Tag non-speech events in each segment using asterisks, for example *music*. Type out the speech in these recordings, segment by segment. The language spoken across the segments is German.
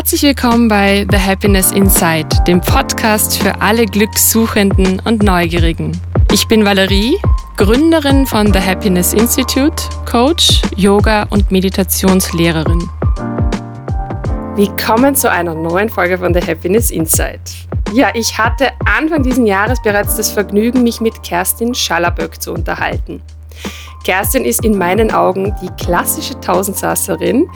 Herzlich willkommen bei The Happiness Inside, dem Podcast für alle Glückssuchenden und Neugierigen. Ich bin Valerie, Gründerin von The Happiness Institute, Coach, Yoga und Meditationslehrerin. Willkommen zu einer neuen Folge von The Happiness Inside. Ja, ich hatte Anfang dieses Jahres bereits das Vergnügen, mich mit Kerstin Schallerböck zu unterhalten. Kerstin ist in meinen Augen die klassische Tausendsasserin,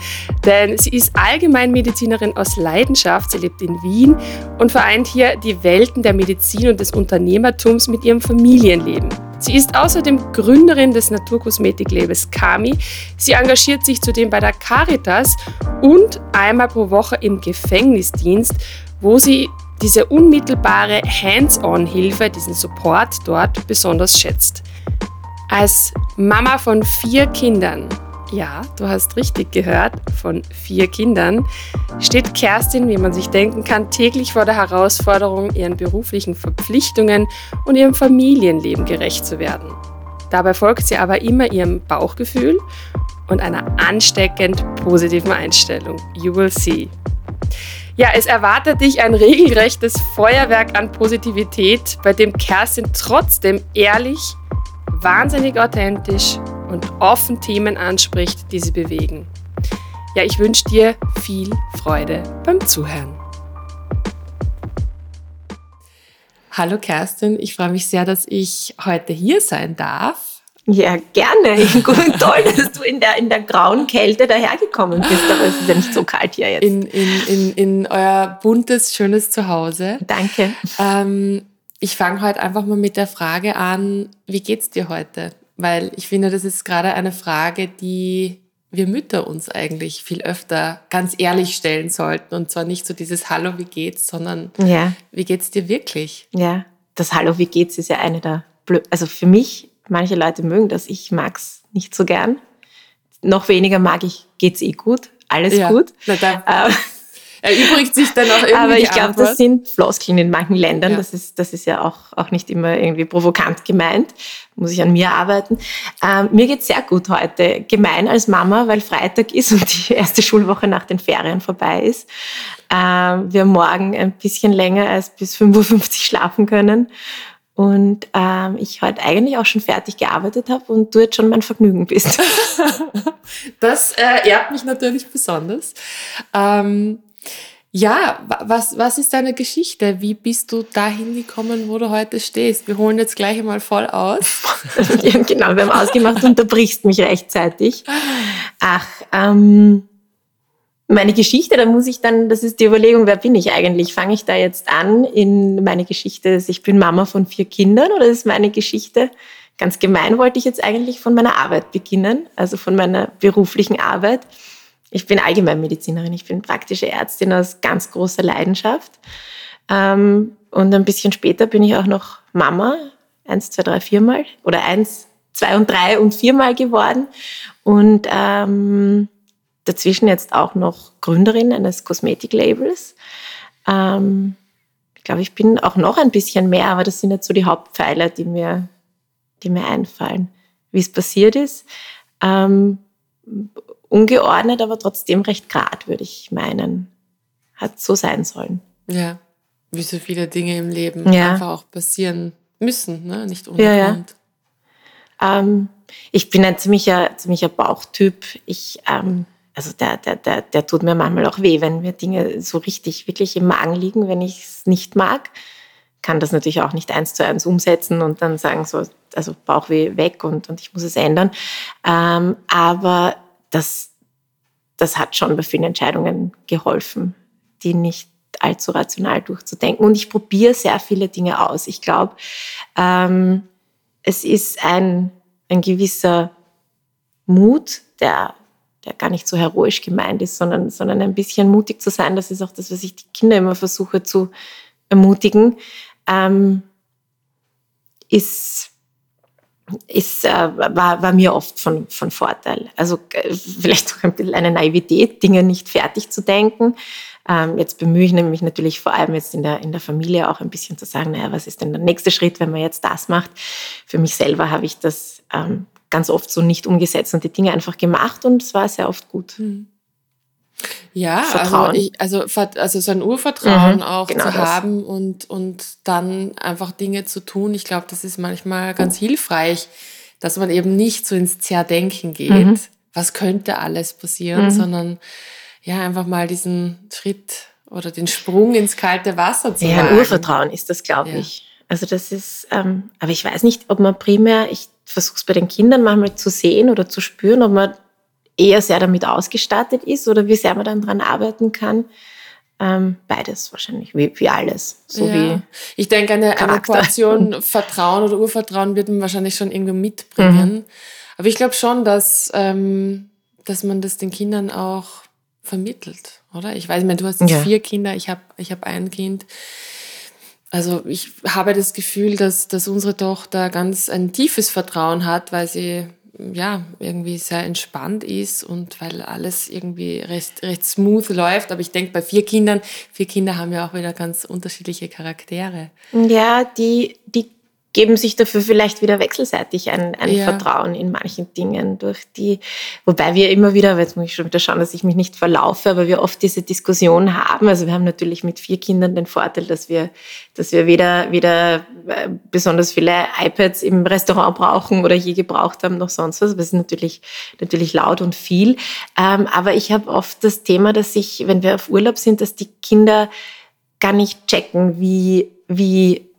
denn sie ist Allgemeinmedizinerin aus Leidenschaft. Sie lebt in Wien und vereint hier die Welten der Medizin und des Unternehmertums mit ihrem Familienleben. Sie ist außerdem Gründerin des Naturkosmetiklabels Kami. Sie engagiert sich zudem bei der Caritas und einmal pro Woche im Gefängnisdienst, wo sie diese unmittelbare Hands-on-Hilfe, diesen Support dort besonders schätzt. Als Mama von vier Kindern, ja, du hast richtig gehört, von vier Kindern, steht Kerstin, wie man sich denken kann, täglich vor der Herausforderung, ihren beruflichen Verpflichtungen und ihrem Familienleben gerecht zu werden. Dabei folgt sie aber immer ihrem Bauchgefühl und einer ansteckend positiven Einstellung. You will see. Ja, es erwartet dich ein regelrechtes Feuerwerk an Positivität, bei dem Kerstin trotzdem ehrlich wahnsinnig authentisch und offen Themen anspricht, die sie bewegen. Ja, ich wünsche dir viel Freude beim Zuhören. Hallo Kerstin, ich freue mich sehr, dass ich heute hier sein darf. Ja, gerne. *laughs* Toll, dass du in der, in der grauen Kälte dahergekommen bist, aber es ist ja nicht so kalt hier jetzt. In, in, in, in euer buntes, schönes Zuhause. Danke. Ähm, ich fange heute einfach mal mit der Frage an, wie geht's dir heute? Weil ich finde, das ist gerade eine Frage, die wir Mütter uns eigentlich viel öfter ganz ehrlich stellen sollten. Und zwar nicht so dieses Hallo, wie geht's, sondern ja. wie geht's dir wirklich? Ja, das Hallo, wie geht's ist ja eine der, Blö also für mich, manche Leute mögen das, ich mag's nicht so gern. Noch weniger mag ich, geht's eh gut, alles ja. gut. Na, da, erübrigt sich dann auch irgendwie. Aber ich glaube, das sind Floskeln in manchen Ländern. Ja. Das, ist, das ist ja auch, auch nicht immer irgendwie provokant gemeint. Muss ich an mir arbeiten. Ähm, mir geht's sehr gut heute. Gemein als Mama, weil Freitag ist und die erste Schulwoche nach den Ferien vorbei ist. Ähm, wir morgen ein bisschen länger als bis 5.50 Uhr schlafen können und ähm, ich heute eigentlich auch schon fertig gearbeitet habe und du jetzt schon mein Vergnügen bist. *laughs* das äh, ehrt mich natürlich besonders. Ähm, ja, was, was ist deine Geschichte? Wie bist du dahin gekommen, wo du heute stehst? Wir holen jetzt gleich einmal voll aus. *laughs* ja, genau, wir haben ausgemacht, du unterbrichst mich rechtzeitig. Ach, ähm, meine Geschichte, da muss ich dann, das ist die Überlegung, wer bin ich eigentlich? Fange ich da jetzt an in meine Geschichte, ich bin Mama von vier Kindern oder ist meine Geschichte? Ganz gemein wollte ich jetzt eigentlich von meiner Arbeit beginnen, also von meiner beruflichen Arbeit. Ich bin Allgemeinmedizinerin, ich bin praktische Ärztin aus ganz großer Leidenschaft. Ähm, und ein bisschen später bin ich auch noch Mama, eins, zwei, drei, viermal oder eins, zwei und drei und viermal geworden. Und ähm, dazwischen jetzt auch noch Gründerin eines Kosmetiklabels. Ähm, ich glaube, ich bin auch noch ein bisschen mehr, aber das sind jetzt so die Hauptpfeiler, die mir, die mir einfallen. Wie es passiert ist, ähm, ungeordnet, aber trotzdem recht grad, würde ich meinen. Hat so sein sollen. Ja, wie so viele Dinge im Leben ja. einfach auch passieren müssen, ne? nicht ungewohnt. Ja, ja. Ähm, ich bin ein ziemlicher, ziemlicher Bauchtyp. Ich, ähm, also der, der, der, der tut mir manchmal auch weh, wenn mir Dinge so richtig, wirklich im Magen liegen, wenn ich es nicht mag. Kann das natürlich auch nicht eins zu eins umsetzen und dann sagen so, also Bauchweh weg und, und ich muss es ändern. Ähm, aber das, das hat schon bei vielen Entscheidungen geholfen, die nicht allzu rational durchzudenken. Und ich probiere sehr viele Dinge aus. Ich glaube, ähm, es ist ein, ein gewisser Mut, der, der gar nicht so heroisch gemeint ist, sondern, sondern ein bisschen mutig zu sein. Das ist auch das, was ich die Kinder immer versuche zu ermutigen. Ähm, ist ist, äh, war, war mir oft von, von Vorteil. Also äh, vielleicht auch ein bisschen eine Naivität, Dinge nicht fertig zu denken. Ähm, jetzt bemühe ich mich natürlich vor allem jetzt in der, in der Familie auch ein bisschen zu sagen, naja, was ist denn der nächste Schritt, wenn man jetzt das macht? Für mich selber habe ich das ähm, ganz oft so nicht umgesetzt und die Dinge einfach gemacht und es war sehr oft gut. Hm. Ja, also Vertrauen. Also, ich, also, also so ein Urvertrauen mhm, auch genau zu das. haben und, und dann einfach Dinge zu tun. Ich glaube, das ist manchmal ganz hilfreich, dass man eben nicht so ins Zerdenken geht, mhm. was könnte alles passieren, mhm. sondern ja, einfach mal diesen Schritt oder den Sprung ins kalte Wasser zu machen. Ja, ein Urvertrauen ist das, glaube ja. ich. Also das ist, ähm, aber ich weiß nicht, ob man primär, ich versuche es bei den Kindern manchmal zu sehen oder zu spüren, ob man eher sehr damit ausgestattet ist oder wie sehr man dann dran arbeiten kann. Ähm, beides wahrscheinlich, wie, wie alles. So ja. wie ich denke, eine, eine Portion *laughs* Vertrauen oder Urvertrauen wird man wahrscheinlich schon irgendwie mitbringen. Mhm. Aber ich glaube schon, dass, ähm, dass man das den Kindern auch vermittelt, oder? Ich weiß, ich meine, du hast jetzt ja. vier Kinder, ich habe ich hab ein Kind. Also ich habe das Gefühl, dass, dass unsere Tochter ganz ein tiefes Vertrauen hat, weil sie ja, irgendwie sehr entspannt ist und weil alles irgendwie recht, recht smooth läuft. Aber ich denke, bei vier Kindern, vier Kinder haben ja auch wieder ganz unterschiedliche Charaktere. Ja, die, die geben sich dafür vielleicht wieder wechselseitig ein, ein ja. Vertrauen in manchen Dingen durch die, wobei wir immer wieder, jetzt muss ich schon wieder schauen, dass ich mich nicht verlaufe, aber wir oft diese Diskussion haben. Also wir haben natürlich mit vier Kindern den Vorteil, dass wir, dass wir weder, weder äh, besonders viele iPads im Restaurant brauchen oder je gebraucht haben, noch sonst was. Das ist natürlich, natürlich laut und viel. Ähm, aber ich habe oft das Thema, dass ich, wenn wir auf Urlaub sind, dass die Kinder gar nicht checken, wie, wie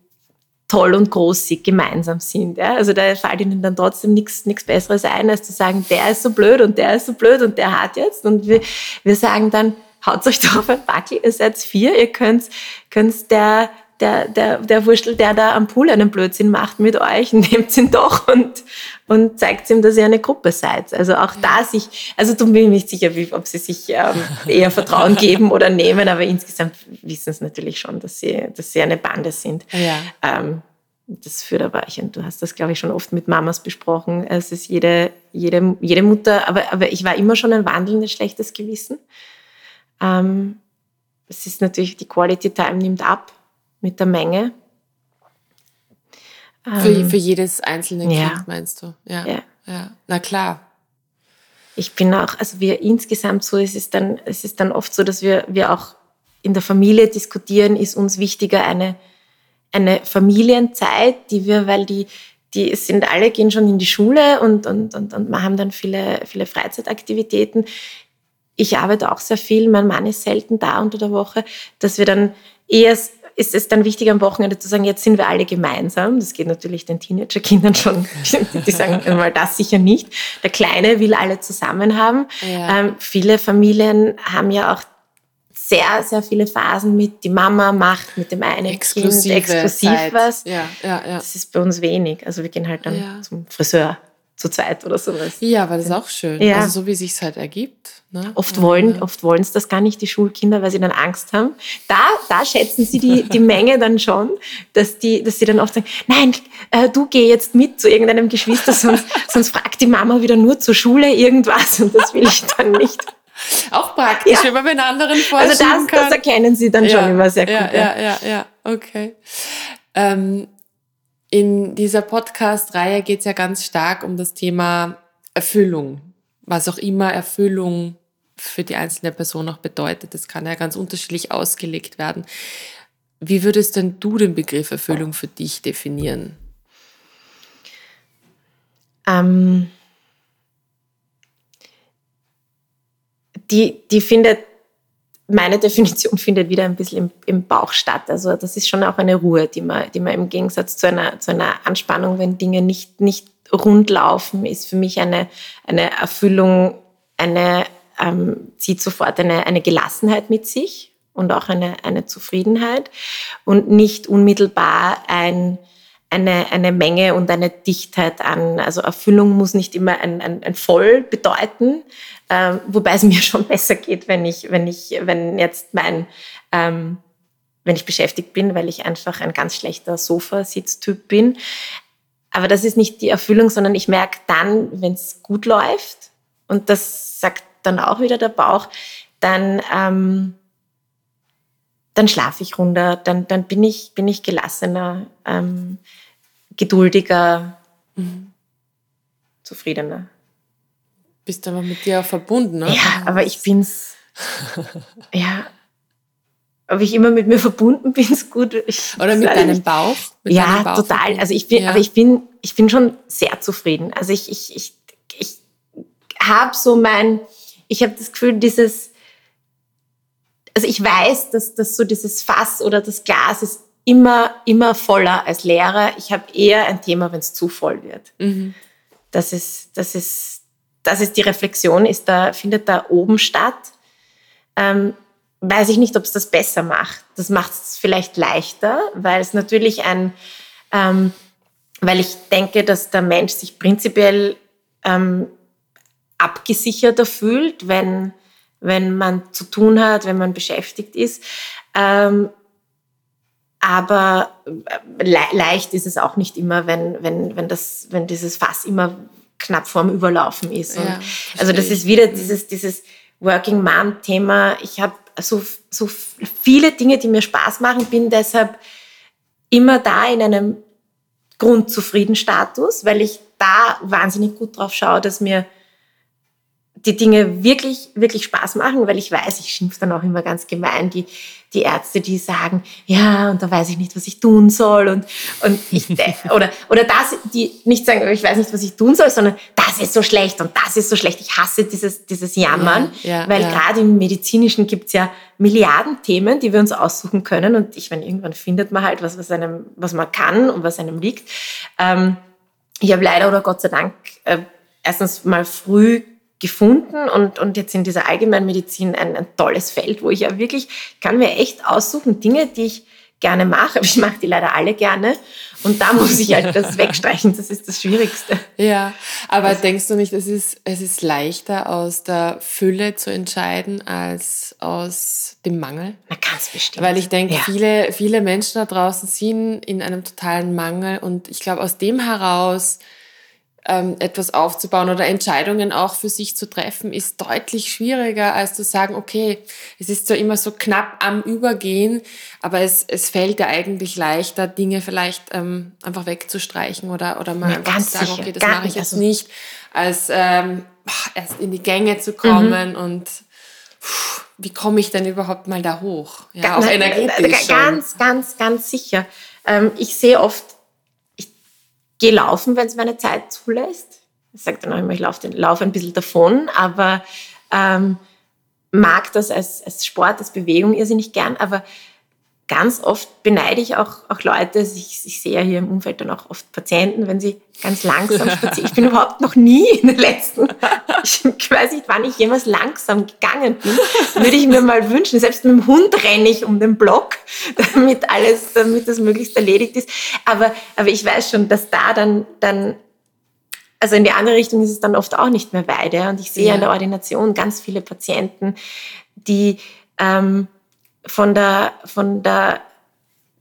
toll und groß sie gemeinsam sind. Ja? Also da fällt ihnen dann trotzdem nichts Besseres ein, als zu sagen, der ist so blöd und der ist so blöd und der hat jetzt. Und wir, wir sagen dann, haut euch doch auf ein Backel, ihr seid vier, ihr könnt, könnt der, der, der, der Wurstel, der da am Pool einen Blödsinn macht mit euch, *laughs* nehmt ihn doch und, und zeigt ihm, dass ihr eine Gruppe seid. Also auch da sich, also du bin ich nicht sicher, wie, ob sie sich ähm, eher Vertrauen *laughs* geben oder nehmen, aber insgesamt wissen es natürlich schon, dass sie, dass sie eine Bande sind. Ja. Ähm, das führt aber, ich, du hast das, glaube ich, schon oft mit Mamas besprochen. Es ist jede, jede, jede Mutter, aber, aber ich war immer schon ein wandelndes schlechtes Gewissen. Ähm, es ist natürlich, die Quality Time nimmt ab mit der Menge. Für, ähm, für jedes einzelne Kind, ja. meinst du? Ja. ja. ja. Na klar. Ich bin auch, also wir insgesamt so, es ist dann, es ist dann oft so, dass wir, wir auch in der Familie diskutieren, ist uns wichtiger eine, eine Familienzeit, die wir, weil die, die sind alle, gehen schon in die Schule und, und, und, und wir haben dann viele, viele Freizeitaktivitäten. Ich arbeite auch sehr viel, mein Mann ist selten da unter der Woche, dass wir dann eher ist es dann wichtig am Wochenende zu sagen, jetzt sind wir alle gemeinsam. Das geht natürlich den Teenagerkindern schon. *laughs* Die sagen *laughs* mal das sicher nicht. Der Kleine will alle zusammen haben. Ja. Ähm, viele Familien haben ja auch sehr, sehr viele Phasen mit, die Mama macht mit dem einen Exklusive Kind exklusiv Zeit. was. Ja, ja, ja. Das ist bei uns wenig. Also wir gehen halt dann ja. zum Friseur zu zweit oder sowas. Ja, aber das ist auch schön. Ja. Also so wie es sich halt ergibt. Ne? Oft wollen, ja. oft wollen es das gar nicht die Schulkinder, weil sie dann Angst haben. Da, da schätzen sie die, die Menge dann schon, dass die, dass sie dann oft sagen, nein, äh, du geh jetzt mit zu irgendeinem Geschwister, sonst, *laughs* sonst fragt die Mama wieder nur zur Schule irgendwas und das will ich dann nicht. Auch praktisch, ja. wenn man den anderen vorschieben Also das, das erkennen sie dann schon immer sehr gut. Ja, ja, ja, ja, okay. Ähm, in dieser Podcast-Reihe geht es ja ganz stark um das Thema Erfüllung, was auch immer Erfüllung für die einzelne Person auch bedeutet. Das kann ja ganz unterschiedlich ausgelegt werden. Wie würdest denn du den Begriff Erfüllung für dich definieren? Ähm, die, die findet meine *laughs* Definition findet wieder ein bisschen im, im, Bauch statt. Also das ist schon auch eine Ruhe, die man, die man im Gegensatz zu einer, zu einer Anspannung, wenn Dinge nicht, nicht rund laufen, ist für mich eine, eine Erfüllung, eine, ähm, zieht sofort eine, eine Gelassenheit mit sich und auch eine, eine Zufriedenheit und nicht unmittelbar ein, eine, eine Menge und eine Dichtheit an. Also Erfüllung muss nicht immer ein, ein, ein Voll bedeuten, ähm, wobei es *laughs* mir schon besser geht, wenn ich, wenn ich, wenn jetzt mein, ähm, wenn ich beschäftigt bin, weil ich einfach ein ganz schlechter Sofasitztyp bin. Aber das ist nicht die Erfüllung, sondern ich merke dann, wenn es gut läuft, und das sagt dann auch wieder der Bauch, dann, ähm, dann schlafe ich runter, dann, dann bin, ich, bin ich gelassener, ähm, geduldiger, mhm. zufriedener bist aber mit dir auch verbunden, ne? Ja, aber ich bin's. *laughs* ja, ob ich immer mit mir verbunden bin, ist gut. Ich Oder mit deinem Bauch? Mit ja, deinem Bauch total. verbunden? Also ich bin, Ja. aber ich bin, ich bin schon sehr zufrieden. Also ich, ich, ich, ich habe so mein, ich habe das Gefühl, dieses, also ich weiß, dass, dass so dieses Fass oder das Glas ist immer, immer voller als leerer. Ich habe eher ein Thema, wenn es zu voll wird. Mhm. Das ist, das ist, das ist die Reflexion, ist da, findet da oben statt. Ähm, weiß ich nicht, ob es das besser macht. Das macht es vielleicht leichter, weil es natürlich ein, ähm, weil ich denke, dass der Mensch sich prinzipiell ähm, abgesicherter fühlt, wenn, wenn man zu tun hat, wenn man beschäftigt ist. Ähm, aber äh, le leicht ist es auch nicht immer, wenn, wenn, wenn, das, wenn dieses Fass immer knapp vorm Überlaufen ist. Ja, also das ist wieder dieses, dieses Working Mom-Thema. Ich habe so, so viele Dinge, die mir Spaß machen, bin deshalb immer da in einem Grundzufriedenstatus, weil ich da wahnsinnig gut drauf schaue, dass mir die Dinge wirklich, wirklich Spaß machen, weil ich weiß, ich schimpfe dann auch immer ganz gemein, die, die Ärzte, die sagen, ja, und da weiß ich nicht, was ich tun soll und, und ich, *laughs* oder, oder das, die nicht sagen, ich weiß nicht, was ich tun soll, sondern das ist so schlecht und das ist so schlecht. Ich hasse dieses, dieses Jammern, Ja, ja, weil ja. gerade im Medizinischen gibt's ja Milliarden Themen, die wir uns aussuchen können und ich meine, irgendwann findet man halt was, was einem, was man kann und was einem liegt. Ähm, ich habe leider oder Gott sei Dank äh, erstens mal früh gefunden und, und jetzt in dieser Allgemeinmedizin ein, ein tolles Feld, wo ich ja wirklich, ich kann mir echt aussuchen, Dinge, die ich gerne mache, *laughs* aber ich mache die leider alle gerne und da muss ich halt das *laughs* wegstreichen, das ist das Schwierigste. Ja, aber denkst du nicht, es ist, es ist leichter aus der Fülle zu entscheiden als aus dem Mangel? Na, ganz bestimmt. Weil ich denke, Ja. viele, viele Menschen da draußen sind in einem totalen Mangel und ich glaube, aus dem heraus ähm, etwas aufzubauen oder Entscheidungen auch für sich zu treffen, ist deutlich schwieriger, als zu sagen, okay, es ist zwar immer so knapp am Übergehen, aber es, es fällt ja eigentlich leichter, Dinge vielleicht ähm, einfach wegzustreichen oder, oder mal Ja, einfach zu sagen, sicher. okay, das mache ich jetzt also- nicht, als ähm, erst in die Gänge zu kommen und puh, wie komme ich denn überhaupt mal da hoch? Ja, auch Ga- energetisch schon. Ganz, ganz, ganz sicher. Ähm, ich sehe oft, gehe laufen, wenn es meine Zeit zulässt. Ich sage dann auch immer, ich laufe, laufe ein bisschen davon, aber ähm, mag das als, als Sport, als Bewegung irrsinnig gern, aber ganz oft beneide ich auch, auch Leute, also ich, ich sehe ja hier im Umfeld dann auch oft Patienten, wenn sie ganz langsam *laughs* spazieren. Ich bin überhaupt noch nie in den letzten, ich weiß nicht, wann ich jemals langsam gegangen bin, würde ich mir mal wünschen. Selbst mit dem Hund renne ich um den Block, damit alles, damit das möglichst erledigt ist. Aber, aber ich weiß schon, dass da dann, dann also in die andere Richtung ist es dann oft auch nicht mehr weit. Ja? Und ich sehe Ja. in der Ordination ganz viele Patienten, die ähm, von der, von der,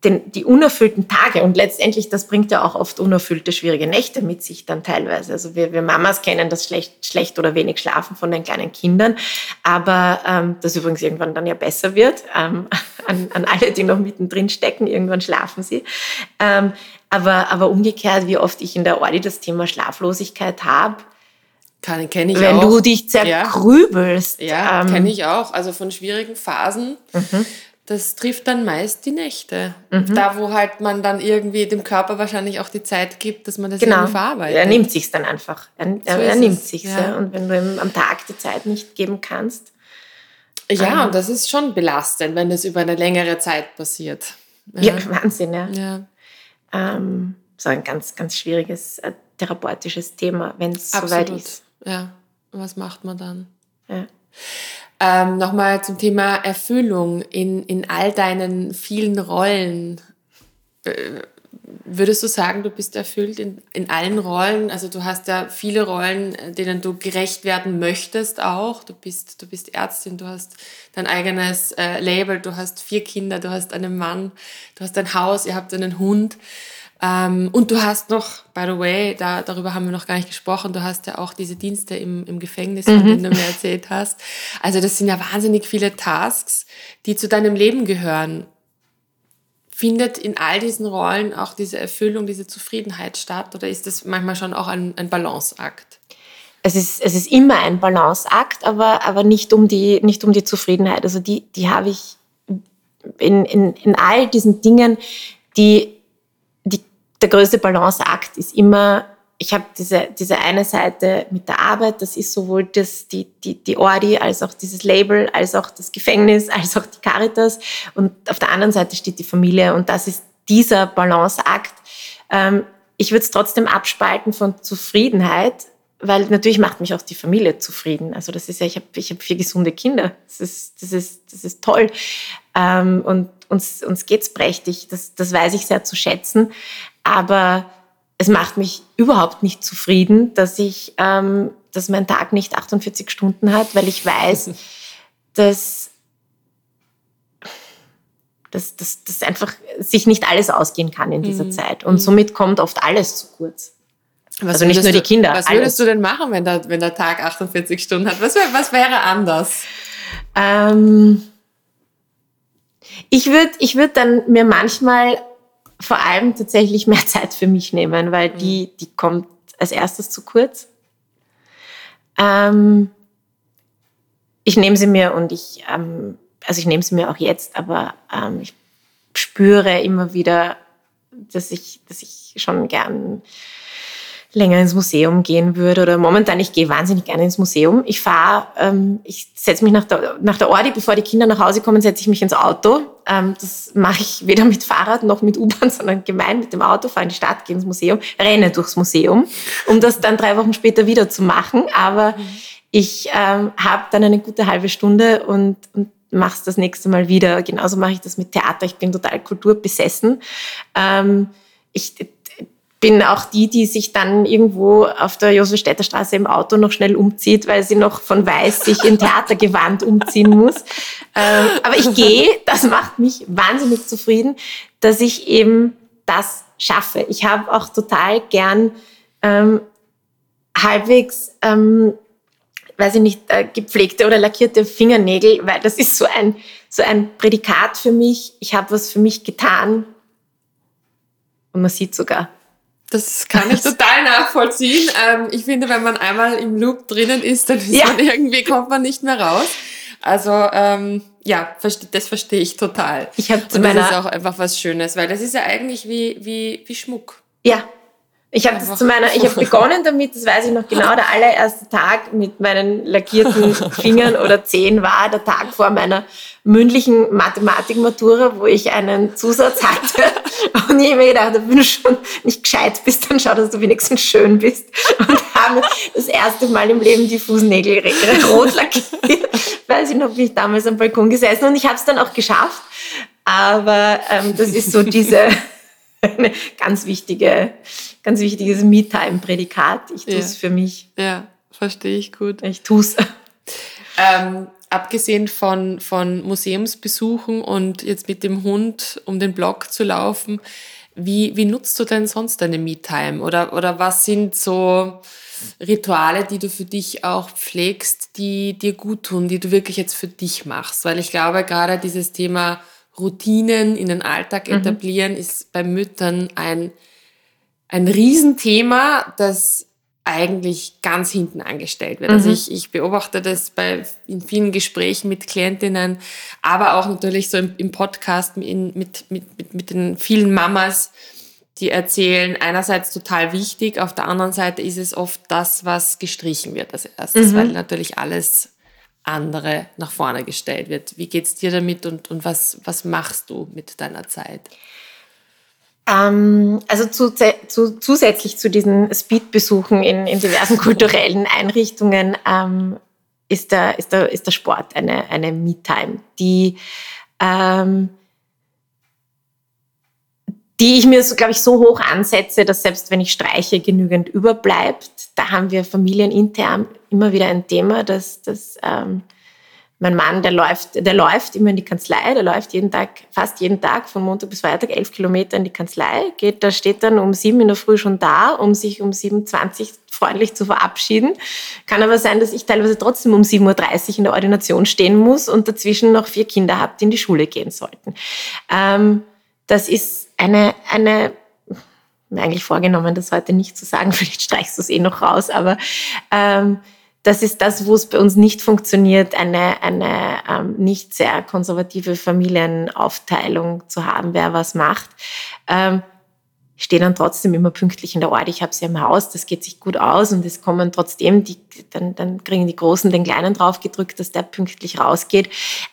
den, die unerfüllten Tage und letztendlich, das bringt ja auch oft unerfüllte, schwierige Nächte mit sich dann teilweise. Also wir, wir Mamas kennen das schlecht, schlecht oder wenig Schlafen von den kleinen Kindern, aber ähm, das übrigens irgendwann dann ja besser wird. Ähm, *laughs* an, an alle, die noch mittendrin stecken, irgendwann schlafen sie. Ähm, aber, aber umgekehrt, wie oft ich in der Ordi das Thema Schlaflosigkeit habe, Kann, kenne ich wenn auch. du dich zergrübelst. Ja, ähm, kenne ich auch. Also von schwierigen Phasen. Das trifft dann meist die Nächte. Mhm. Da, wo halt man dann irgendwie dem Körper wahrscheinlich auch die Zeit gibt, dass man das Genau. irgendwie verarbeitet. Er nimmt sich's dann einfach. Er, er, er nimmt es, sich's. ja. Ja. Und wenn du ihm am Tag die Zeit nicht geben kannst. Ja, Ähm. und das ist schon belastend, wenn das über eine längere Zeit passiert. Ja, Wahnsinn, ja. ja. Ähm, so ein ganz, ganz schwieriges äh, therapeutisches Thema, wenn es soweit ist. Ja, was macht man dann? Ja. Ähm, Nochmal zum Thema Erfüllung in, in all deinen vielen Rollen. Äh, Würdest du sagen, du bist erfüllt in, in allen Rollen? Also du hast ja viele Rollen, denen du gerecht werden möchtest auch. Du bist, du bist Ärztin, du hast dein eigenes äh, Label, du hast vier Kinder, du hast einen Mann, du hast ein Haus, ihr habt einen Hund. Ähm, und du hast noch, by the way, da, darüber haben wir noch gar nicht gesprochen, du hast ja auch diese Dienste im, im Gefängnis, von denen du mir erzählt hast. Also das sind ja wahnsinnig viele Tasks, die zu deinem Leben gehören. Findet in all diesen Rollen auch diese Erfüllung, diese Zufriedenheit statt oder ist das manchmal schon auch ein, ein Balanceakt? es ist, es ist immer ein Balanceakt, aber, aber nicht, um die, nicht um die Zufriedenheit. Also die, die habe ich in, in, in all diesen Dingen, die, der größte Balanceakt ist immer, ich habe diese, diese eine Seite mit der Arbeit, das ist sowohl das, die, die, die Ordi, als auch dieses Label, als auch das Gefängnis, *laughs* als auch die Caritas. Und auf der anderen Seite steht die Familie und das ist dieser Balanceakt. Ähm, ich würde es trotzdem abspalten von Zufriedenheit, weil natürlich macht mich auch die Familie zufrieden. Also das ist ja, ich habe ich hab vier gesunde Kinder. Das ist, das ist, das ist toll. Ähm, und uns, uns geht's prächtig. Das, das weiß ich sehr zu schätzen. Aber es macht mich überhaupt nicht zufrieden, dass ich, ähm, dass mein Tag nicht 48 Stunden hat, weil ich weiß, *laughs* dass dass, dass, dass einfach sich nicht alles ausgehen kann in dieser mhm. Zeit. Und mhm. somit kommt oft alles zu kurz. Was also nicht nur die Kinder. was alles. würdest du denn machen, wenn der, wenn der Tag 48 Stunden hat? Was, was wäre anders? Ähm, ich würde ich würd dann mir manchmal vor allem tatsächlich mehr *laughs* Zeit für mich nehmen, weil mhm. die, die kommt als erstes zu kurz. Ähm, ich nehme sie mir und ich, ähm, also ich nehme sie mir auch jetzt, aber ähm, ich spüre immer wieder, dass ich, dass ich schon gern länger ins Museum gehen würde oder momentan, ich gehe wahnsinnig gerne ins Museum. Ich fahre, ähm, ich setze mich nach der, nach der Ordi, bevor die Kinder nach Hause kommen, setze ich mich ins Auto. Ähm, das mache ich weder mit Fahrrad noch mit U-Bahn, *laughs* sondern gemein mit dem Auto, fahre in die Stadt, gehe ins Museum, renne durchs Museum, um das dann drei Wochen später wieder zu machen. Aber mhm. ich ähm, habe dann eine gute halbe Stunde und, und mache es das nächste Mal wieder. Genauso mache ich das mit Theater. Ich bin total kulturbesessen. Ähm, ich bin auch die, die sich dann irgendwo auf der Josefstädter Straße im Auto noch schnell umzieht, weil sie noch von weiß sich in Theatergewand umziehen muss. Ähm, aber ich gehe, das macht mich wahnsinnig zufrieden, dass ich eben das schaffe. Ich habe auch total gern ähm, halbwegs, ähm, weiß ich nicht, äh, gepflegte oder lackierte Fingernägel, weil das ist so ein, so ein Prädikat für mich. Ich habe was für mich getan. Und man sieht sogar, das kann ich *laughs* total nachvollziehen. Ähm, ich finde, wenn man einmal im Loop drinnen ist, dann ist ja. man irgendwie kommt man nicht mehr raus. Also ähm, ja, das verstehe ich total. Ich habe Und das ist auch einfach was Schönes, weil das ist ja eigentlich wie wie wie Schmuck. Ja, ich habe das zu meiner, ich habe begonnen damit, das weiß ich noch genau, der allererste Tag mit meinen lackierten *laughs* Fingern oder Zehen war der Tag vor meiner mündlichen Mathematikmatura, wo ich einen Zusatz hatte. *laughs* Und ich habe mir gedacht, wenn du schon nicht gescheit bist, dann schau, dass du wenigstens schön bist. Und habe das erste Mal im Leben die Fußnägel rot lackiert. Weiß ich noch, bin ich damals am Balkon gesessen und ich habe es dann auch geschafft. Aber ähm, das ist so diese eine ganz wichtige, ganz wichtiges Me-Time-Prädikat. Ich tue es ja. für mich. Ja, verstehe ich gut. Ich tue es. Ähm, abgesehen von, von Museumsbesuchen und jetzt mit dem Hund um den Block zu laufen, wie, wie nutzt du denn sonst deine Me-Time? Oder, oder was sind so Rituale, die du für dich auch pflegst, die dir gut tun, die du wirklich jetzt für dich machst? Weil ich glaube, gerade dieses Thema Routinen in den Alltag mhm. etablieren, mhm. ist bei Müttern ein, ein Riesenthema, das eigentlich ganz hinten angestellt wird. Also mhm. Also ich, ich beobachte das bei, in vielen Gesprächen mit Klientinnen, aber auch natürlich so im, im Podcast in, mit, mit, mit, mit den vielen Mamas, die erzählen, einerseits total wichtig, auf der anderen Seite ist es oft das, was gestrichen wird als erstes, mhm. weil natürlich alles andere nach vorne gestellt wird. Wie geht es dir damit und, und was, was machst du mit deiner Zeit? Ähm, also zu, zu, zusätzlich zu diesen Speedbesuchen in, in diversen *laughs* kulturellen Einrichtungen ähm, ist, der, ist, der, ist der Sport eine, eine Me-Time, die, ähm, die ich mir, so, glaube ich, so hoch ansetze, dass selbst wenn ich streiche, genügend überbleibt. Da haben wir familienintern immer wieder ein Thema, dass, dass ähm, mein Mann, der läuft, der läuft immer in die Kanzlei, der läuft jeden Tag, fast jeden Tag von Montag bis Freitag elf Kilometer in die Kanzlei, geht, da steht dann um sieben in der Früh schon da, um sich um 7.20 freundlich zu verabschieden. Kann aber sein, dass ich teilweise trotzdem um 7.30 Uhr in der Ordination stehen muss und dazwischen noch vier Kinder habe, die in die Schule gehen sollten. Ähm, das ist eine, eine mir eigentlich vorgenommen, das heute nicht zu sagen, *laughs* vielleicht streichst du es eh noch raus, aber ähm, das ist das, wo es bei uns nicht funktioniert, eine, eine ähm, nicht sehr konservative Familienaufteilung zu haben, wer was macht. Ähm, ich stehe dann trotzdem immer pünktlich in der Ort. Ich habe sie im Haus, das geht sich gut aus und es kommen trotzdem, die, dann, dann kriegen die Großen den Kleinen draufgedrückt, dass der pünktlich rausgeht.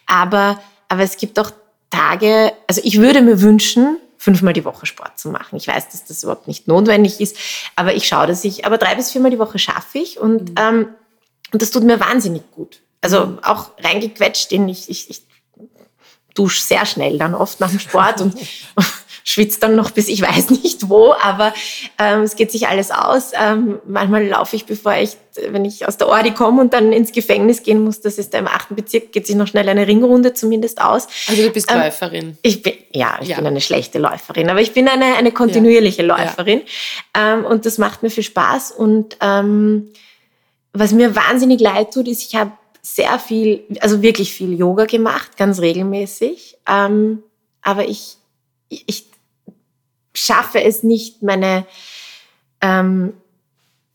Aber, aber es gibt auch Tage, also ich würde mir wünschen, fünfmal die Woche Sport zu machen. Ich weiß, dass das überhaupt nicht notwendig ist, aber ich schaue, dass ich, aber drei bis viermal die Woche schaffe ich und, mhm. ähm, und das tut mir wahnsinnig gut. Also mhm. auch reingequetscht in, ich, ich, ich dusche sehr schnell dann oft nach dem Sport und *laughs* schwitze dann noch bis ich weiß nicht wo, aber ähm, es geht sich alles aus. Ähm, manchmal laufe ich, bevor ich, wenn ich aus der Ordi komme und dann ins Gefängnis gehen muss, das ist da im achten Bezirk, geht sich noch schnell eine Ringrunde zumindest aus. Also du bist ähm, Läuferin? Ich bin, ja, ich ja. bin eine schlechte Läuferin, aber ich bin eine, eine kontinuierliche ja. Läuferin ja. Ähm, und das macht mir viel Spaß und ähm, was mir wahnsinnig leid tut, ist, ich habe sehr viel, also wirklich viel Yoga gemacht, ganz regelmäßig. Ähm, aber ich, ich schaffe es nicht, meine, ähm,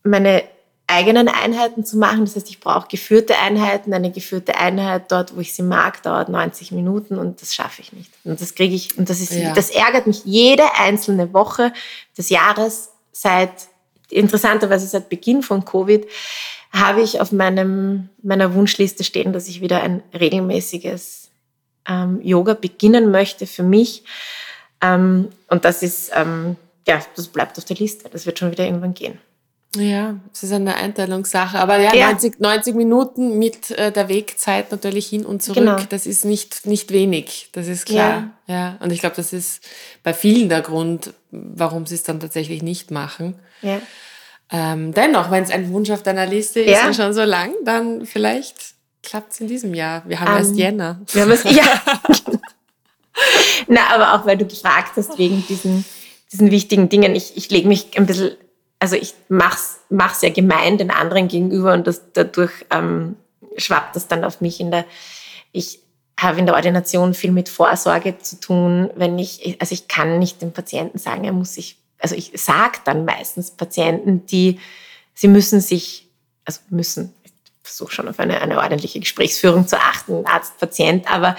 meine eigenen Einheiten zu machen. Das heißt, ich brauche geführte Einheiten. Eine geführte Einheit dort, wo ich sie mag, dauert 90 Minuten und das schaffe ich nicht. Und das kriege ich, und das ist, ja. das ärgert mich jede einzelne Woche des Jahres seit, interessanterweise seit Beginn von Covid, habe ich auf meinem, meiner Wunschliste stehen, dass ich wieder ein regelmäßiges ähm, Yoga beginnen möchte für mich. Ähm, und das ist, ähm, ja, das bleibt auf der Liste. Das wird schon wieder irgendwann gehen. Ja, es ist eine Einteilungssache. Aber ja, ja. 90, 90 Minuten mit äh, der Wegzeit natürlich hin und zurück, genau. das ist nicht, nicht wenig. Das ist klar. Ja. ja. Und ich glaube, das ist bei vielen der Grund, warum sie es dann tatsächlich nicht machen. Ja. Ähm, dennoch, wenn es ein Wunsch auf deiner Liste ist ja. und schon so lang, dann vielleicht klappt es in diesem Jahr. Wir haben um, erst ähm, Jänner. Wir haben es, ja. *laughs* Na, aber auch weil du gefragt hast wegen diesen, diesen wichtigen Dingen. Ich, ich lege mich ein bisschen, also ich mach's, mach's ja gemein den anderen gegenüber und das, dadurch ähm, schwappt das dann auf mich in der, ich habe in der Ordination viel mit Vorsorge zu tun, wenn ich, also ich kann nicht dem Patienten sagen, er muss sich also ich sage dann meistens Patienten, die, sie müssen sich, also müssen, ich versuche schon auf eine, eine ordentliche Gesprächsführung zu achten, Arzt, Patient, aber,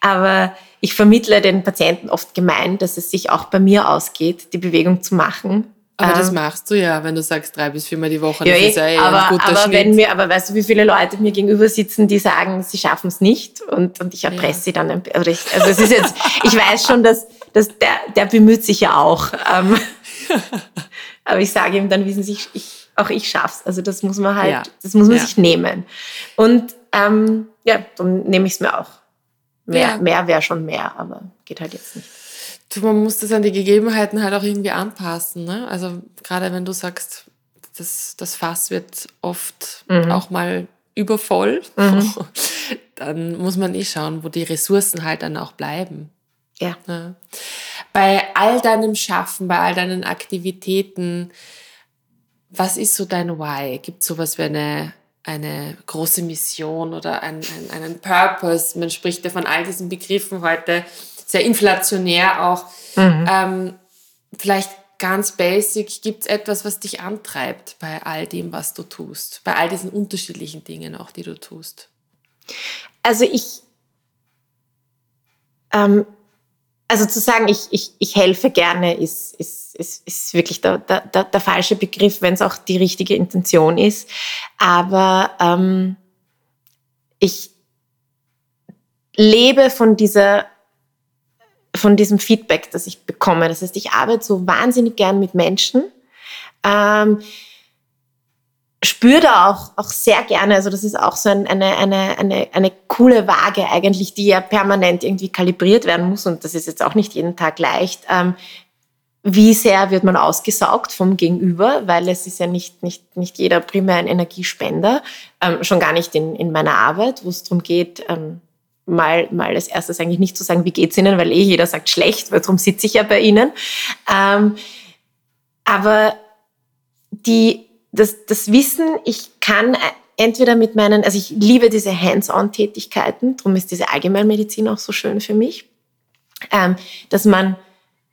aber ich vermittle den Patienten oft gemein, dass es sich auch bei mir ausgeht, die Bewegung zu machen. Aber das ähm, machst du ja, wenn du sagst drei bis viermal die Woche. Ja, das ist ja eh aber, ein guter aber Schnitt. Wenn mir, aber weißt du, wie viele Leute mir gegenüber sitzen, die sagen, sie schaffen es nicht und, und ich erpresse ja. sie dann. Also, ich, also es ist jetzt, ich weiß schon, dass, dass der, der bemüht sich ja auch. Ähm, *laughs* Aber ich sage ihm dann, wissen Sie, ich, auch ich schaff's. Also das muss man halt, ja. das muss man ja. sich nehmen. Und ähm, ja, dann nehme ich es mir auch. Mehr, ja. mehr wäre schon mehr, aber geht halt jetzt nicht. Du, man muss das an die Gegebenheiten halt auch irgendwie anpassen. Ne? Also gerade wenn du sagst, das, das Fass wird oft mhm. auch mal übervoll, mhm. *laughs* dann muss man eh schauen, wo die Ressourcen halt dann auch bleiben. Ja. ja bei all deinem Schaffen, bei all deinen Aktivitäten, was ist so dein Why? Gibt es sowas wie eine, eine große Mission oder ein, ein, einen Purpose? Man spricht ja von all diesen Begriffen heute sehr inflationär auch. Mhm. Ähm, vielleicht ganz basic, gibt es etwas, was dich antreibt bei all dem, was du tust? Bei all diesen unterschiedlichen Dingen auch, die du tust? Also ich, ähm, also zu sagen, ich, ich, ich helfe gerne, ist, ist, ist, ist wirklich der, der, der falsche Begriff, wenn es auch die richtige Intention ist. Aber ähm, ich lebe von dieser von diesem Feedback, das ich bekomme. Das heißt, ich arbeite so wahnsinnig gern mit Menschen. Ähm, spüre da auch, auch sehr gerne, also das ist auch so ein, eine, eine, eine, eine coole Waage eigentlich, die ja permanent irgendwie kalibriert werden muss und das ist jetzt auch nicht jeden Tag leicht. Ähm, wie sehr wird man ausgesaugt vom Gegenüber, weil es ist ja nicht, nicht, nicht jeder primär ein Energiespender, ähm, schon gar nicht in, in meiner Arbeit, wo es darum geht, ähm, mal, mal als erstes eigentlich nicht zu sagen, wie geht's Ihnen, weil eh jeder sagt schlecht, weil darum sitze ich ja bei Ihnen. Ähm, aber die, das, das Wissen, ich kann entweder mit meinen, also ich liebe diese Hands-on-Tätigkeiten, darum ist diese Allgemeinmedizin auch so schön für mich, ähm, dass man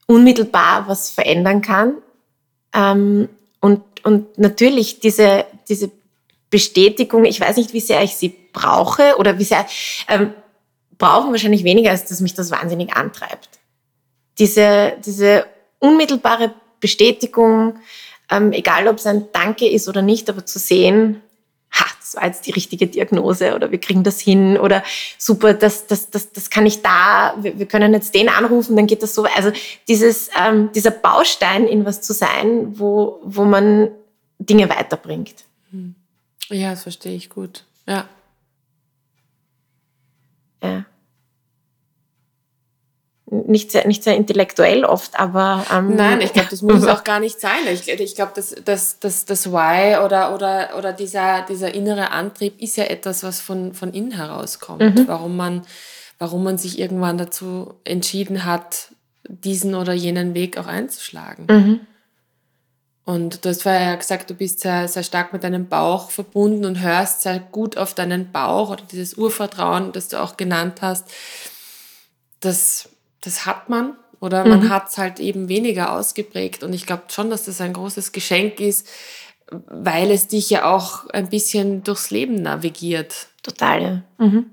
unmittelbar was verändern kann. Ähm, und, und natürlich diese, diese Bestätigung, ich weiß nicht, wie sehr ich sie brauche oder wie sehr, ähm, brauchen wahrscheinlich weniger, als dass mich das wahnsinnig antreibt. Diese, diese unmittelbare Bestätigung, ähm, egal ob es ein Danke ist oder nicht, aber zu sehen, ha, das war jetzt die richtige Diagnose oder wir kriegen das hin oder super, das, das, das, das kann ich da, wir, wir können jetzt den anrufen, dann geht das so. Also dieses, ähm, dieser Baustein in was zu sein, wo, wo man Dinge weiterbringt. Hm. Ja, das verstehe ich gut. Ja. Ja nicht sehr, nicht sehr intellektuell oft, aber. Ähm, Nein, ich glaube, das muss *laughs* auch gar nicht sein. Ich, ich glaube, das, das, das, das Why oder, oder, oder dieser, dieser innere Antrieb ist ja etwas, was von, von innen herauskommt. Mhm. Warum, man, warum man sich irgendwann dazu entschieden hat, diesen oder jenen Weg auch einzuschlagen. Mhm. Und du hast vorher gesagt, du bist sehr, sehr stark mit deinem Bauch verbunden und hörst sehr gut auf deinen Bauch oder dieses Urvertrauen, das du auch genannt hast. Das das hat man oder man mhm. hat es halt eben weniger ausgeprägt. Und ich glaube schon, dass das ein großes Geschenk ist, weil es dich ja auch ein bisschen durchs Leben navigiert. Total, ja. Mhm.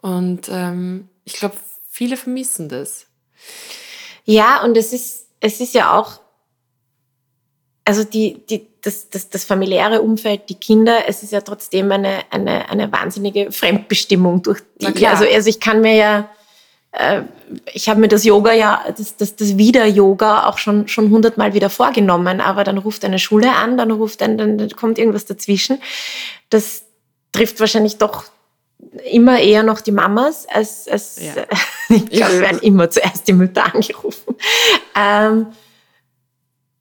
Und ähm, ich glaube, viele vermissen das. Ja, und es ist, es ist ja auch, also die, die, das, das, das familiäre Umfeld, die Kinder, es ist ja trotzdem eine, eine, eine wahnsinnige Fremdbestimmung durch die. Also, also ich kann mir ja äh, ich habe mir das Yoga ja, das, das, das Wieder-Yoga auch schon, schon hundertmal wieder vorgenommen, aber dann ruft eine Schule an, dann ruft ein, dann kommt irgendwas dazwischen. Das trifft wahrscheinlich doch immer eher noch die Mamas als, als ja. *laughs* ich glaube, werden immer zuerst die Mütter angerufen. Ähm,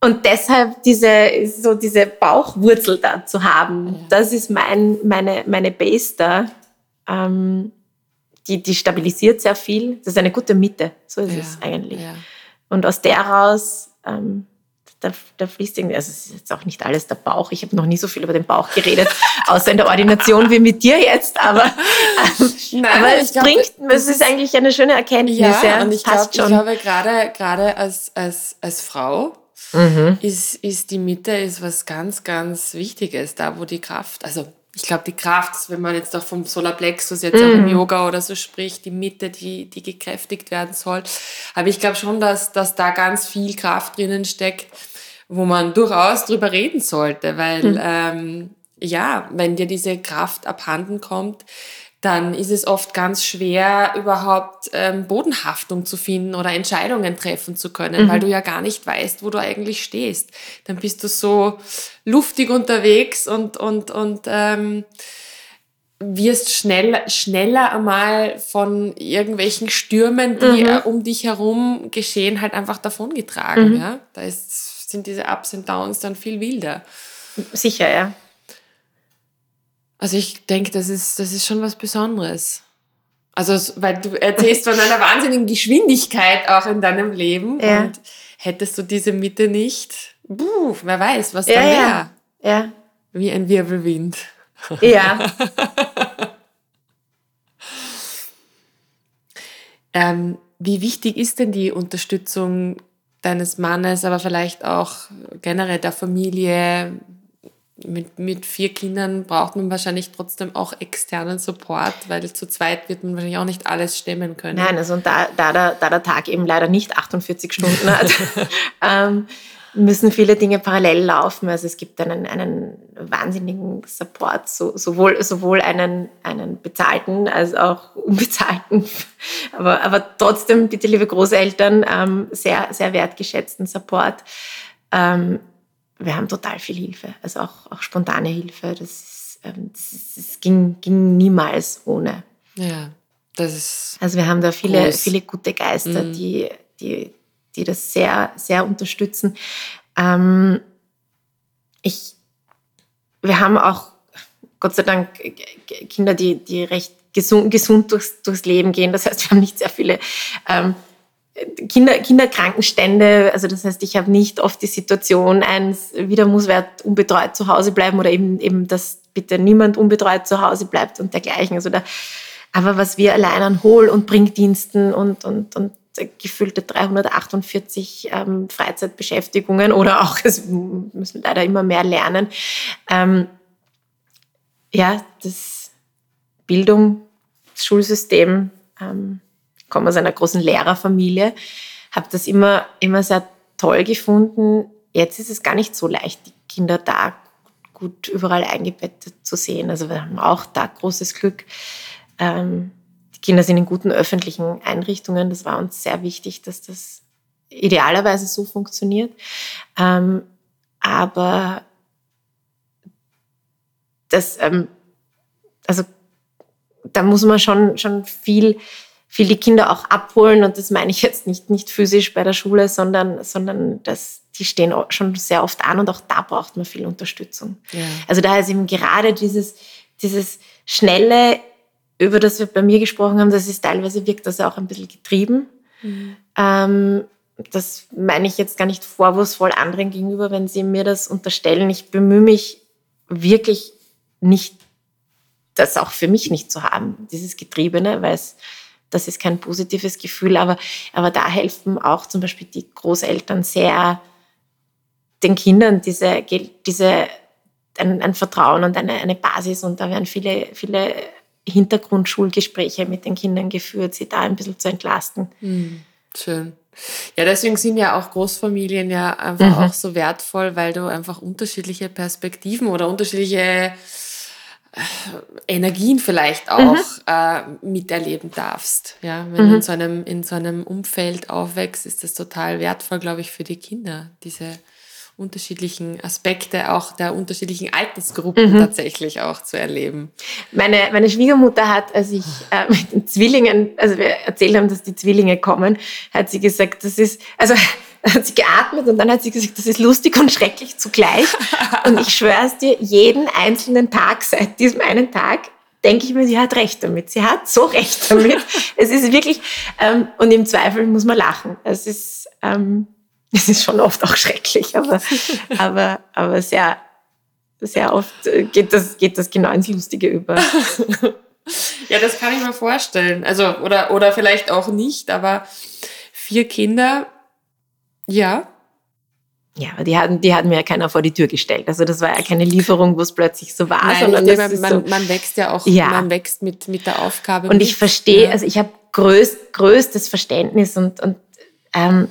und deshalb diese, so diese Bauchwurzel da zu haben, ja. das ist mein, meine, meine Base da. Ähm, die, die stabilisiert sehr viel. Das ist eine gute Mitte, so ist ja, es eigentlich. Ja. Und aus der raus, ähm, da, da fließt irgendwie, also es ist jetzt auch nicht alles der Bauch. Ich habe noch nie so viel über den Bauch geredet, *laughs* außer in der Ordination wie mit dir jetzt. Aber, *laughs* ähm, Nein, aber es glaub, bringt, es ist eigentlich eine schöne Erkenntnis. Ja, ja und ich, glaub, ich glaube, gerade, gerade als, als, als Frau mhm. ist, ist die Mitte ist was ganz, ganz Wichtiges, da wo die Kraft, also ich glaube, die Kraft, wenn man jetzt auch vom Solarplexus jetzt mm. auch im mhm. Yoga oder so spricht, die Mitte, die, die gekräftigt werden soll. Aber ich glaube schon, dass, dass da ganz viel Kraft drinnen steckt, wo man durchaus drüber reden sollte, weil mm. ähm, ja, wenn dir diese Kraft abhanden kommt, dann ist es oft ganz schwer, überhaupt ähm, Bodenhaftung zu finden oder Entscheidungen treffen zu können, mhm. weil du ja gar nicht weißt, wo du eigentlich stehst. Dann bist du so luftig unterwegs und, und, und ähm, wirst schnell, schneller einmal von irgendwelchen Stürmen, die mhm. um dich herum geschehen, halt einfach davongetragen. Mhm. Ja? Da ist, sind diese Ups und Downs dann viel wilder. Sicher, ja. Also ich denke, das ist, das ist schon was Besonderes. Also, weil du erzählst von einer wahnsinnigen Geschwindigkeit auch in deinem Leben. Ja. Und hättest du diese Mitte nicht, buh, wer weiß, was ja, dann wäre. Ja. ja. Wie ein Wirbelwind. Ja. *laughs* ähm, wie wichtig ist denn die Unterstützung deines Mannes, aber vielleicht auch generell der Familie? Mit, mit vier Kindern braucht man wahrscheinlich trotzdem auch externen Support, weil zu zweit wird man wahrscheinlich auch nicht alles stemmen können. Nein, also da, da, der, da der Tag eben leider nicht 48 Stunden hat, *laughs* ähm, müssen viele Dinge parallel laufen. Also es gibt einen, einen wahnsinnigen Support, so, sowohl, sowohl einen, einen bezahlten als auch *laughs* unbezahlten, aber, aber trotzdem, bitte liebe Großeltern, ähm, sehr, sehr wertgeschätzten Support. Ähm, wir haben total viel Hilfe, also auch, auch spontane Hilfe. Das, ähm, das, das ging, ging, niemals ohne. Ja, das ist. Also wir haben da viele, viele gute Geister, mhm. die, die, die das sehr, sehr unterstützen. Ähm, ich, wir haben auch Gott sei Dank Kinder, die, die recht gesund, gesund durchs, durchs Leben gehen. Das heißt, wir haben nicht sehr viele ähm, Kinder, Kinderkrankenstände, also das heißt, ich habe nicht oft die Situation, eins, wieder muss wer unbetreut zu Hause bleiben oder eben, eben, dass bitte niemand unbetreut zu Hause bleibt und dergleichen. Also da, aber was wir allein an Hohl- und Bringdiensten und, und, und gefühlte 348 ähm, Freizeitbeschäftigungen oder auch, es müssen leider immer mehr lernen. Ähm, ja, das Bildung, das Schulsystem, ähm, komme aus einer großen Lehrerfamilie, habe das immer, immer sehr toll gefunden. Jetzt ist es gar nicht so leicht, die Kinder da gut überall eingebettet zu sehen. Also wir haben auch da großes Glück. Ähm, die Kinder sind in guten öffentlichen Einrichtungen. Das war uns sehr wichtig, dass das idealerweise so funktioniert. Ähm, aber das, ähm, also da muss man schon, schon viel, viel die Kinder auch abholen. Und das meine ich jetzt nicht, nicht physisch bei der Schule, sondern, sondern das, die stehen schon sehr oft an und auch da braucht man viel Unterstützung. Ja. Also da ist eben gerade dieses, dieses schnelle, über das wir bei mir gesprochen haben, das ist teilweise wirkt das auch ein bisschen getrieben. Mhm. Ähm, das meine ich jetzt gar nicht vorwurfsvoll anderen gegenüber, wenn sie mir das unterstellen. Ich bemühe mich wirklich nicht, das auch für mich nicht zu haben, dieses Getriebene, weil es, das ist kein positives Gefühl, aber, aber da helfen auch zum Beispiel die Großeltern sehr, den Kindern diese, diese, ein, ein Vertrauen und eine, eine Basis und da werden viele, viele Hintergrundschulgespräche mit den Kindern geführt, sie da ein bisschen zu entlasten. Mhm. Schön. Ja, deswegen sind ja auch Großfamilien ja einfach mhm. auch so wertvoll, weil du einfach unterschiedliche Perspektiven oder unterschiedliche Energien vielleicht auch mhm. äh, miterleben darfst. Ja, wenn mhm. du in so, einem, in so einem Umfeld aufwächst, ist das total wertvoll, glaube ich, für die Kinder, diese unterschiedlichen Aspekte auch der unterschiedlichen Altersgruppen mhm. tatsächlich auch zu erleben. Meine, meine Schwiegermutter hat, als ich äh, mit den Zwillingen, also wir erzählt haben, dass die Zwillinge kommen, hat sie gesagt, das ist, also *laughs* hat sie geatmet und dann hat sie gesagt, das ist lustig und schrecklich zugleich. und ich schwöre es dir, jeden einzelnen Tag seit diesem einen Tag denke ich mir, sie hat recht damit. Sie hat so recht *laughs* damit. es ist wirklich, ähm, und im Zweifel muss man lachen. Es ist, ähm, es ist schon oft auch schrecklich, aber, aber, aber sehr, sehr oft geht das, geht das genau ins Lustige über. *laughs* Ja, das kann ich mir vorstellen. Also, oder, oder vielleicht auch nicht, aber vier Kinder, ja. Ja, aber die hatten, die hatten mir ja keiner vor die Tür gestellt. Also das war ja keine Lieferung, wo es plötzlich so war, Nein, sondern denke, man, so, man wächst ja auch, ja. man wächst mit, mit der Aufgabe. Und mit, ich verstehe, ja. also ich habe größt, größtes Verständnis und, und ähm,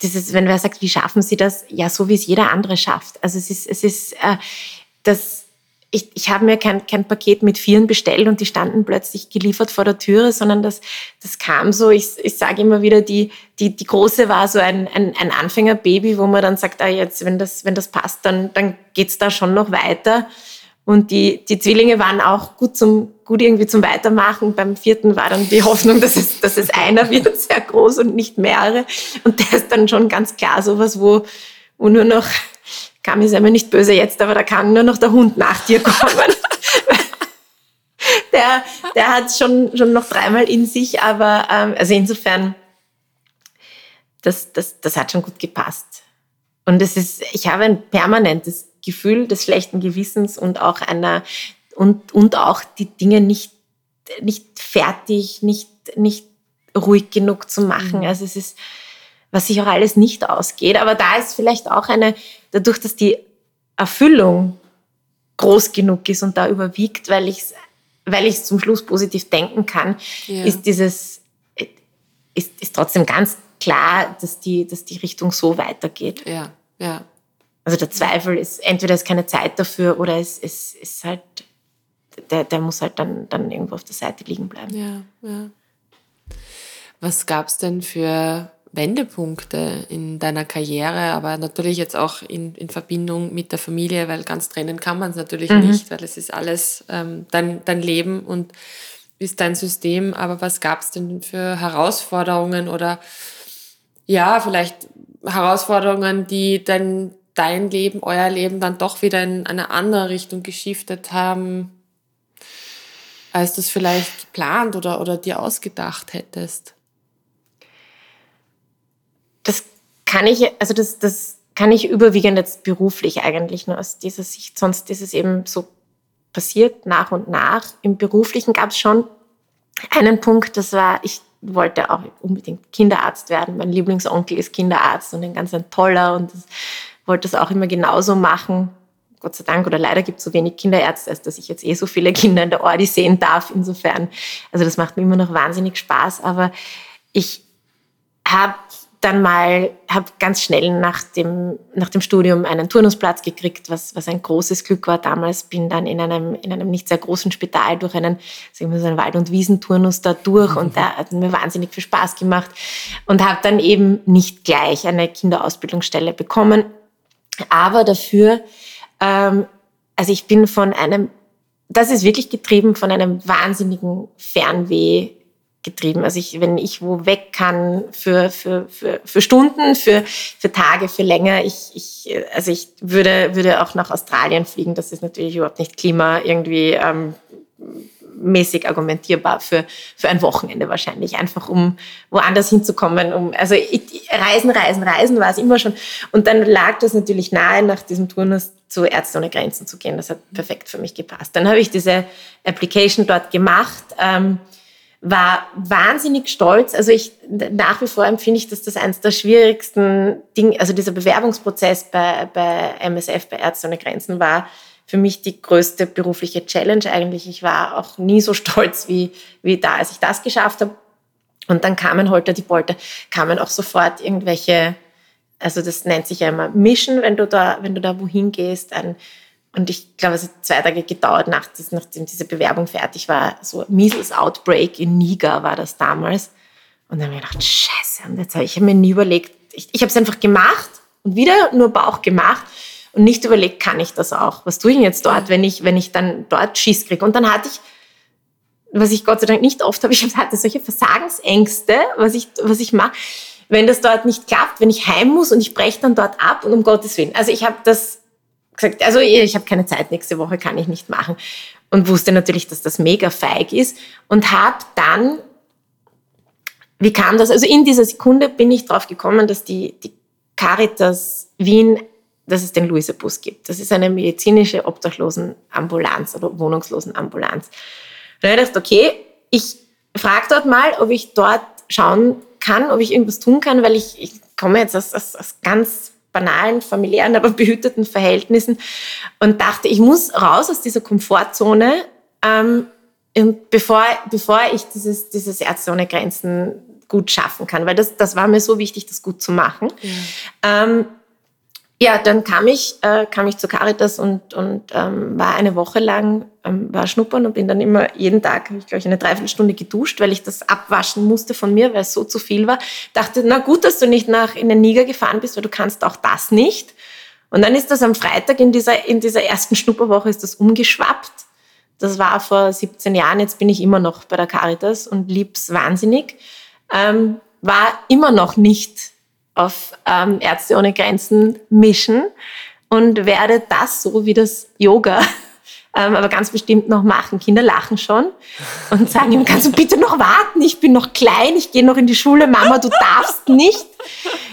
dieses, wenn wer sagt, wie schaffen Sie das? Ja, so wie es jeder andere schafft. Also es ist, es ist, äh, das, ich, ich habe mir kein, kein Paket mit Vieren bestellt und die standen plötzlich geliefert vor der Türe, sondern das, das kam so, ich, ich sage immer wieder, die, die, die Große war so ein, ein, ein Anfängerbaby, wo man dann sagt, ah, jetzt, wenn das, wenn das passt, dann, dann geht's da schon noch weiter. Und die, die Zwillinge waren auch gut zum, gut irgendwie zum Weitermachen. Beim vierten war dann die Hoffnung, dass es, dass es einer *laughs* wird, sehr groß und nicht mehrere. Und der ist dann schon ganz klar sowas, wo, wo nur noch, kam ist einmal nicht böse jetzt, aber da kann nur noch der Hund nach dir kommen. der, der hat schon, schon noch dreimal in sich, aber, ähm, also insofern, das, das, das hat schon gut gepasst. Und es ist, ich habe ein permanentes Gefühl des schlechten Gewissens und auch einer und, und auch die Dinge nicht, nicht fertig, nicht, nicht ruhig genug zu machen. Mhm. Also es ist, was sich auch alles nicht ausgeht. Aber da ist vielleicht auch eine, dadurch, dass die Erfüllung groß genug ist und da überwiegt, weil ich es weil ich zum Schluss positiv denken kann, ja. ist dieses, ist, ist trotzdem ganz klar, dass die, dass die Richtung so weitergeht. Ja, ja. Also der Zweifel ist, entweder ist keine Zeit dafür oder es ist, ist halt, der, der muss halt dann, dann irgendwo auf der Seite liegen bleiben. Ja, ja. Was gab es denn für Wendepunkte in deiner Karriere, aber natürlich jetzt auch in, in Verbindung mit der Familie, weil ganz trennen kann man es natürlich mhm. nicht, weil es ist alles ähm, dein, dein Leben und ist dein System. Aber was gab es denn für Herausforderungen oder ja, vielleicht Herausforderungen, die dein, dein Leben, euer Leben dann doch wieder in eine andere Richtung geschiftet haben, als du es vielleicht geplant oder, oder dir ausgedacht hättest? Das kann ich, also das, das kann ich überwiegend jetzt beruflich eigentlich nur aus dieser Sicht. Sonst ist es eben so passiert nach und nach. Im Beruflichen gab es schon einen Punkt, das war, ich wollte auch unbedingt Kinderarzt werden. Mein Lieblingsonkel ist Kinderarzt und ein ganz ein toller und das, wollte das auch immer genauso machen. Gott sei Dank oder leider gibt es so wenig Kinderärzte, als dass ich jetzt eh so viele Kinder in der Ordi sehen darf. Insofern, also das macht mir immer noch wahnsinnig Spaß. Aber ich habe dann mal, habe ganz schnell nach dem, nach dem Studium einen Turnusplatz gekriegt, was, was ein großes Glück war damals. Bin dann in einem, in einem nicht sehr großen Spital durch einen, sagen wir so einen Wald- und Wiesenturnus da durch und da hat mir wahnsinnig viel Spaß gemacht und habe dann eben nicht gleich eine Kinderausbildungsstelle bekommen, aber dafür, ähm, also ich bin von einem, das ist wirklich getrieben von einem wahnsinnigen Fernweh getrieben. Also ich, wenn ich wo weg kann für, für, für, für Stunden, für, für Tage, für länger, ich, ich, also ich würde, würde auch nach Australien fliegen. Das ist natürlich überhaupt nicht Klima irgendwie ähm, mäßig argumentierbar für, für ein Wochenende wahrscheinlich, einfach um woanders hinzukommen. Um, also ich, Reisen, Reisen, Reisen war es immer schon. Und dann lag das natürlich nahe, nach diesem Turnus zu Ärzte ohne Grenzen zu gehen. Das hat perfekt für mich gepasst. Dann habe ich diese Application dort gemacht. Ähm, war wahnsinnig stolz. Also ich nach wie vor empfinde ich, dass das eines der schwierigsten Dinge, also dieser Bewerbungsprozess bei, bei MSF, bei Ärzte ohne Grenzen war für mich die größte berufliche Challenge eigentlich. Ich war auch nie so stolz wie, wie da, als ich das geschafft habe. Und dann kamen Holter die Polter, kamen auch sofort irgendwelche, also das nennt sich ja immer Mission, wenn du da, wenn du da wohin gehst, ein, und ich glaube, es hat zwei Tage gedauert, nach, nachdem diese Bewerbung fertig war. So Measles Outbreak in Niger war das damals. Und dann habe ich gedacht, scheiße. Und jetzt habe ich mir nie überlegt, ich, ich habe es einfach gemacht und wieder nur Bauch gemacht und nicht überlegt, kann ich das auch? Was tue ich jetzt dort, wenn ich, wenn ich dann dort Schiss kriege? Und dann hatte ich, was ich Gott sei Dank nicht oft habe, *laughs* ich hatte solche Versagensängste, was ich, was ich mache, wenn das dort nicht klappt, wenn ich heim muss und ich breche dann dort ab und um Gottes Willen. Also ich habe das gesagt, also ich habe keine Zeit, nächste Woche kann ich nicht machen. Und wusste natürlich, dass das mega feig ist und habe dann, wie kam das? Also in dieser Sekunde bin ich drauf gekommen, dass die, die Caritas Wien, dass es den Luisa-Bus gibt. Das ist eine medizinische Obdachlosenambulanz oder Wohnungslosenambulanz. Da habe ich gedacht, okay, ich frage dort mal, ob ich dort schauen kann, ob ich irgendwas tun kann, weil ich, ich komme jetzt aus, aus, aus ganz banalen, familiären, aber *laughs* behüteten Verhältnissen und dachte, ich muss raus aus dieser Komfortzone, ähm, und bevor, bevor ich dieses, dieses Ärzte ohne Grenzen gut schaffen kann, weil das, das war mir so wichtig, das gut zu machen. Ja. Ähm, ja, dann kam ich, äh, kam ich zu Caritas und, und ähm, war eine Woche lang, ähm, war schnuppern und bin dann immer jeden Tag, habe ich glaube ich eine Dreiviertelstunde geduscht, weil ich das abwaschen musste von mir, weil es so zu viel war. Dachte, na gut, dass du nicht nach in den Niger gefahren bist, weil du kannst auch das nicht. Und dann ist das am Freitag in dieser, in dieser ersten Schnupperwoche ist das umgeschwappt. Das war vor 17 Jahren, jetzt bin ich immer noch bei der Caritas und lieb's wahnsinnig. Ähm, war immer noch nicht auf ähm, Ärzte ohne Grenzen mischen und werde das so wie das Yoga *laughs* ähm, aber ganz bestimmt noch machen. Kinder lachen schon und sagen ihm, kannst du bitte noch warten? Ich bin noch klein, ich gehe noch in die Schule. Mama, du darfst nicht.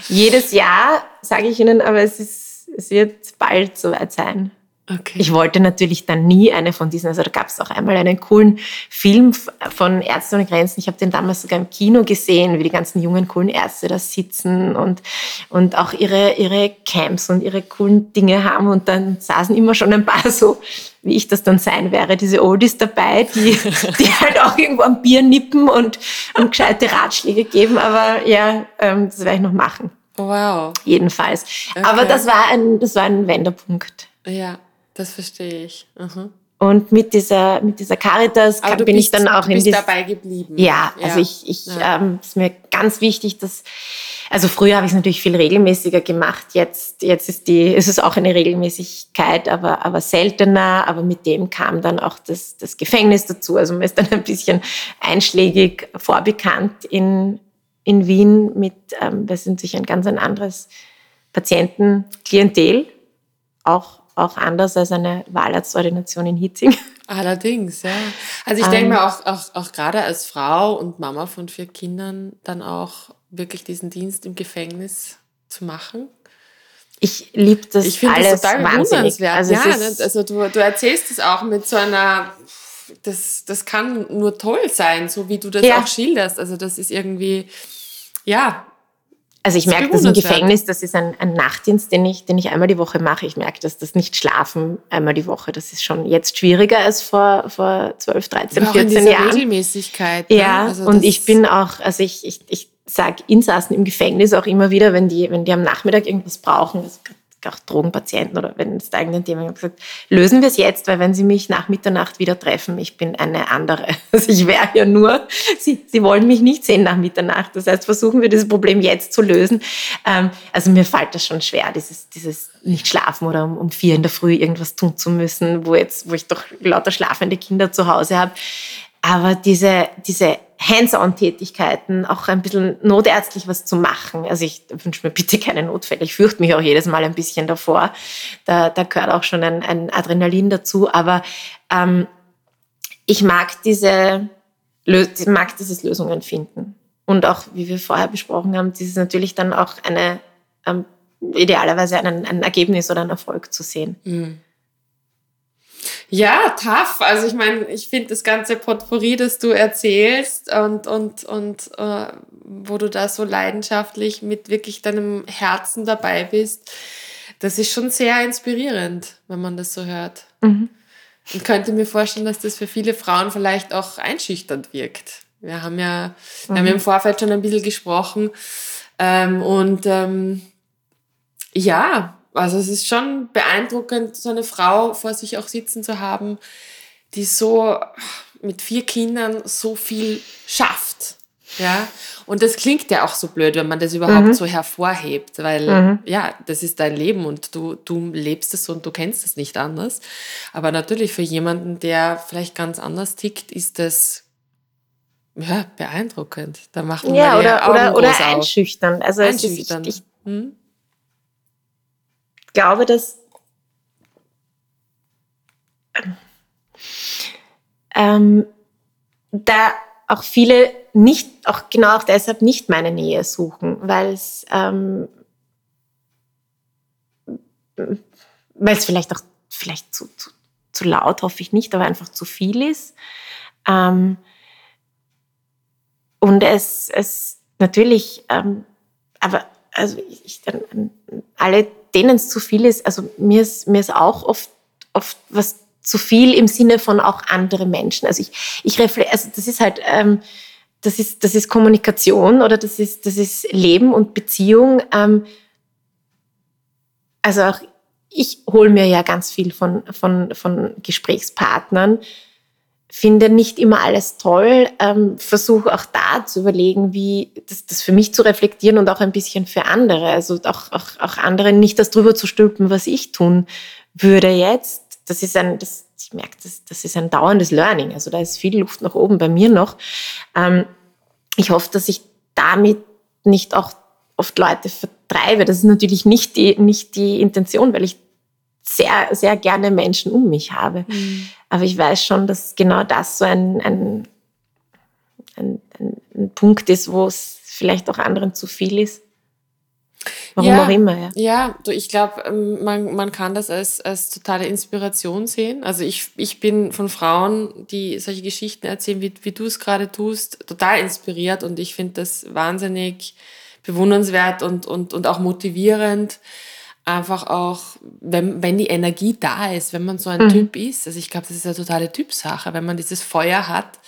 Jedes Jahr sage ich ihnen, aber es, ist, es wird bald soweit sein. Okay. Ich wollte natürlich dann nie eine von diesen, also da gab es auch einmal einen coolen Film von Ärzte ohne Grenzen. Ich habe den damals sogar im Kino gesehen, wie die ganzen jungen coolen Ärzte da sitzen und, und auch ihre, ihre Camps und ihre coolen Dinge haben. Und dann saßen immer schon ein paar so, wie ich das dann sein wäre, diese Oldies dabei, die, *laughs* die halt auch irgendwo am Bier nippen und, und gescheite Ratschläge geben. Aber ja, ähm, das werde ich noch machen. Wow. Jedenfalls. Okay. Aber das war ein, das war ein Wendepunkt. Ja. Das verstehe ich. Mhm. Und mit dieser, mit dieser Caritas kann, bin bist, ich dann auch du bist in dabei geblieben. Ja, ja. also ich, ich ja. ähm, ist mir ganz wichtig, dass, also früher habe ich es natürlich viel regelmäßiger gemacht. Jetzt, jetzt ist die, ist es auch eine Regelmäßigkeit, aber, aber seltener. Aber mit dem kam dann auch das, das Gefängnis dazu. Also man ist dann ein bisschen einschlägig vorbekannt in, in Wien mit, ähm, wir sind sicher ein ganz ein anderes Patientenklientel. Auch auch anders als eine Wahlarztordination in Hitzing. *laughs* Allerdings, ja. Also ich denke ähm, mir auch, auch, auch gerade als Frau und Mama von vier Kindern dann auch wirklich diesen Dienst im Gefängnis zu machen. Ich liebe das ich alles das total wahnsinnig. Also, ja, also du, du erzählst es auch mit so einer das, das kann nur toll sein, so wie du das ja. auch schilderst. Also das ist irgendwie, ja, also ich merke das im Gefängnis, das ist ein, ein, Nachtdienst, den ich, den ich einmal die Woche mache. Ich merke, dass das nicht schlafen einmal die Woche, das ist schon jetzt schwieriger als vor, vor 12, 13, auch 14 in Jahren. Regelmäßigkeit. Ne? Ja, also und ich bin auch, also ich, ich, ich sage Insassen im Gefängnis auch immer wieder, wenn die, wenn die am Nachmittag irgendwas brauchen, das auch Drogenpatienten oder wenn es da irgendein Thema gibt, gesagt, lösen wir es jetzt, weil wenn Sie mich nach Mitternacht wieder treffen, ich bin eine andere. *laughs* Also ich wäre ja nur, Sie, Sie wollen mich nicht sehen nach Mitternacht. Das heißt, versuchen wir dieses Problem jetzt zu lösen. Ähm, also mir fällt das schon schwer, dieses, dieses nicht schlafen oder um, um vier in der Früh irgendwas tun zu müssen, wo jetzt, wo ich doch lauter schlafende Kinder zu Hause habe. Aber diese, diese Hands-on-Tätigkeiten, auch ein bisschen notärztlich was zu machen. Also ich wünsche mir bitte keine Notfälle. Ich fürchte mich auch jedes Mal ein bisschen davor. Da, da gehört auch schon ein, ein Adrenalin dazu. Aber ähm, ich mag diese, mag dieses Lösungen finden. Und auch, wie wir vorher besprochen haben, dieses natürlich dann auch eine, ähm, idealerweise ein, ein Ergebnis oder ein Erfolg zu sehen. Mhm. Ja, tough. Also ich meine, ich finde das ganze Potpourri, das du erzählst und, und, und äh, wo du da so leidenschaftlich mit wirklich deinem Herzen dabei bist, das ist schon sehr inspirierend, wenn man das so hört. Mhm. Und könnte mir vorstellen, dass das für viele Frauen vielleicht auch einschüchternd wirkt. Wir haben ja, mhm. wir haben ja im Vorfeld schon ein bisschen gesprochen. Ähm, und ähm, ja, also es ist schon beeindruckend, so eine Frau vor sich auch sitzen zu haben, die so mit vier Kindern so viel schafft. Ja, und das klingt ja auch so blöd, wenn man das überhaupt mhm. so hervorhebt, weil mhm. ja, das ist dein Leben und du, du lebst es und du kennst es nicht anders. Aber natürlich für jemanden, der vielleicht ganz anders tickt, ist das ja, beeindruckend. Da macht man ja, oder, oder, oder einschüchternd. Also einschüchternd. Ist, ich, ich, hm? Glaube, dass ähm, da auch viele nicht, auch genau auch deshalb nicht meine Nähe suchen, weil es ähm, weil es vielleicht auch vielleicht zu, zu, zu, laut, hoffe ich nicht, aber einfach zu viel ist. Ähm, und es, es natürlich, ähm, aber also ich, alle denen es zu viel ist, also mir ist, mir ist auch oft, oft was zu viel im Sinne von auch andere Menschen. Also ich, ich reflektiere, also das ist halt, ähm, das ist, das ist Kommunikation oder das ist, das ist Leben und Beziehung. Ähm, also auch ich hole mir ja ganz viel von, von, von Gesprächspartnern finde nicht immer alles toll, ähm, versuche auch da zu überlegen, wie das, das für mich zu reflektieren und auch ein bisschen für andere. Also auch, auch, auch andere nicht das drüber zu stülpen, was ich tun würde jetzt. Das ist ein, das, ich merke, das, das ist ein dauerndes Learning. Also da ist viel Luft nach oben bei mir noch. Ähm, ich hoffe, dass ich damit nicht auch oft Leute vertreibe. Das ist natürlich nicht die, nicht die Intention, weil ich sehr, sehr gerne Menschen um mich habe. Mhm. Aber ich weiß schon, dass genau das so ein, ein, ein, ein Punkt ist, wo es vielleicht auch anderen zu viel ist. Warum ja, auch immer, ja. Ja, du, ich glaube, ähm, man, man kann das als, als totale Inspiration sehen. Also ich, ich bin von Frauen, die solche Geschichten erzählen, wie, wie du es gerade tust, total inspiriert und ich finde das wahnsinnig bewundernswert und, und, und auch motivierend einfach auch, wenn, wenn die Energie da ist, wenn man so ein mhm. Typ ist, also ich glaube, das ist eine totale Typsache, wenn man dieses Feuer hat,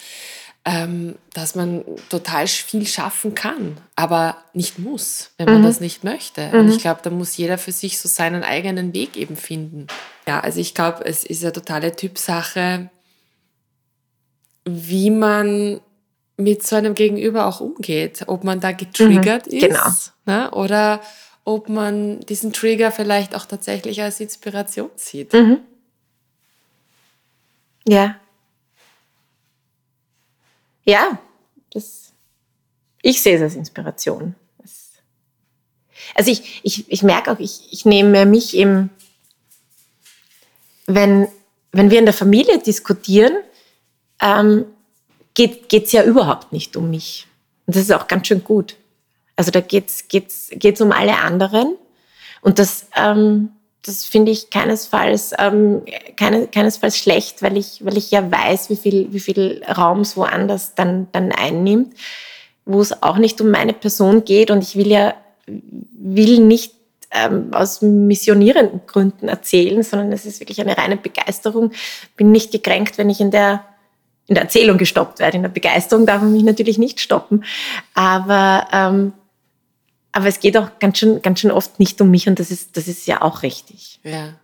ähm, dass man total viel schaffen kann, aber nicht muss, wenn man mhm. das nicht möchte. Mhm. Und ich glaube, da muss jeder für sich so seinen eigenen Weg eben finden. Ja, also ich glaube, es ist eine totale Typsache, wie man mit so einem Gegenüber auch umgeht, ob man da getriggert mhm. ist genau. ne, oder ob man diesen Trigger vielleicht auch tatsächlich als Inspiration sieht. Mhm. Ja. Ja, das, ich sehe es als Inspiration. Also ich, ich, ich merke auch, ich, ich nehme mich im, wenn, wenn wir in der Familie diskutieren, ähm, geht es ja überhaupt nicht um mich. Und das ist auch ganz schön gut. Also da geht's geht's, geht's um alle anderen. Und das, ähm, das finde ich keinesfalls, ähm, keine, keinesfalls schlecht, weil ich, weil ich ja weiß, wie viel, wie viel Raum es woanders dann, dann einnimmt, wo es auch nicht um meine Person geht und ich will ja, will nicht ähm, aus missionierenden Gründen erzählen, sondern es ist wirklich eine reine Begeisterung. Bin nicht gekränkt, wenn ich in der in der Erzählung gestoppt werde. In der Begeisterung darf man mich natürlich nicht stoppen. Aber ähm, aber es geht auch ganz schön, ganz schön oft nicht um mich und das ist, das ist ja auch richtig. Ja.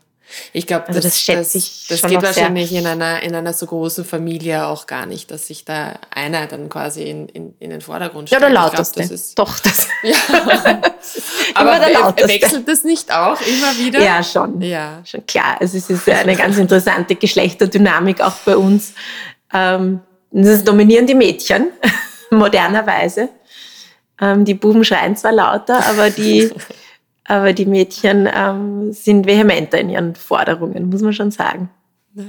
Ich glaube, also das, das, schätze ich das, das geht wahrscheinlich in einer, in einer so großen Familie auch gar nicht, dass sich da einer dann quasi in, in, in den Vordergrund stellt. Ja, der lauteste. Glaub, das ist, Doch, das. *laughs* *laughs* Ja. Aber der wechselt das nicht auch immer wieder? Ja, schon. Ja. Schon klar. Also es ist eine ganz interessante Geschlechterdynamik auch bei uns. Ähm, das dominieren die Mädchen, *laughs* modernerweise. Ähm, die Buben schreien zwar lauter, aber die, *laughs* aber die Mädchen ähm, sind vehementer in ihren Forderungen, muss man schon sagen. Ja,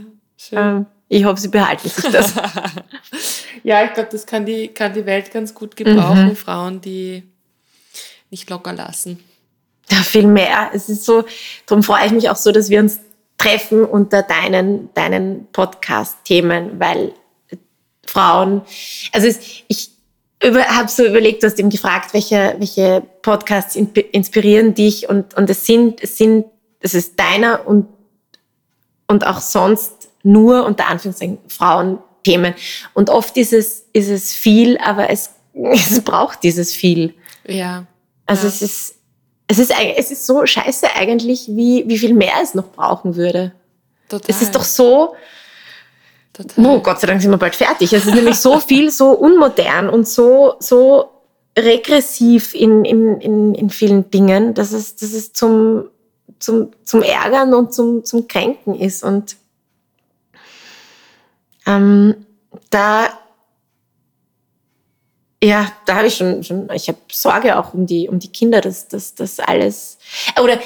ähm, ich hoffe, sie behalten sich das. *laughs* ja, ich glaube, das kann die, kann die Welt ganz gut gebrauchen, mhm. Frauen, die nicht locker lassen. Ja, viel mehr. Es ist so, darum freue ich mich auch so, dass wir uns treffen unter deinen, deinen Podcast-Themen, weil Frauen, also es, ich, habe so überlegt, du hast eben gefragt, welche, welche Podcasts inspirieren dich und, und es sind, es sind, es ist deiner und, und auch sonst nur unter Anführungszeichen Frauenthemen. Und oft ist es, ist es viel, aber es, *laughs* es braucht dieses viel. Ja. Also ja. es ist, es ist, es ist so scheiße eigentlich, wie, wie viel mehr es noch brauchen würde. Total. Es ist doch so, Total. Oh, Gott sei Dank sind wir bald fertig. Es ist nämlich so viel, so unmodern und so, so regressiv in, in, in, in vielen Dingen, dass es, dass es zum, zum, zum Ärgern und zum, zum Kränken ist. Und ähm, da, ja, da habe ich schon, schon ich habe Sorge auch um die, um die Kinder, dass das alles, oder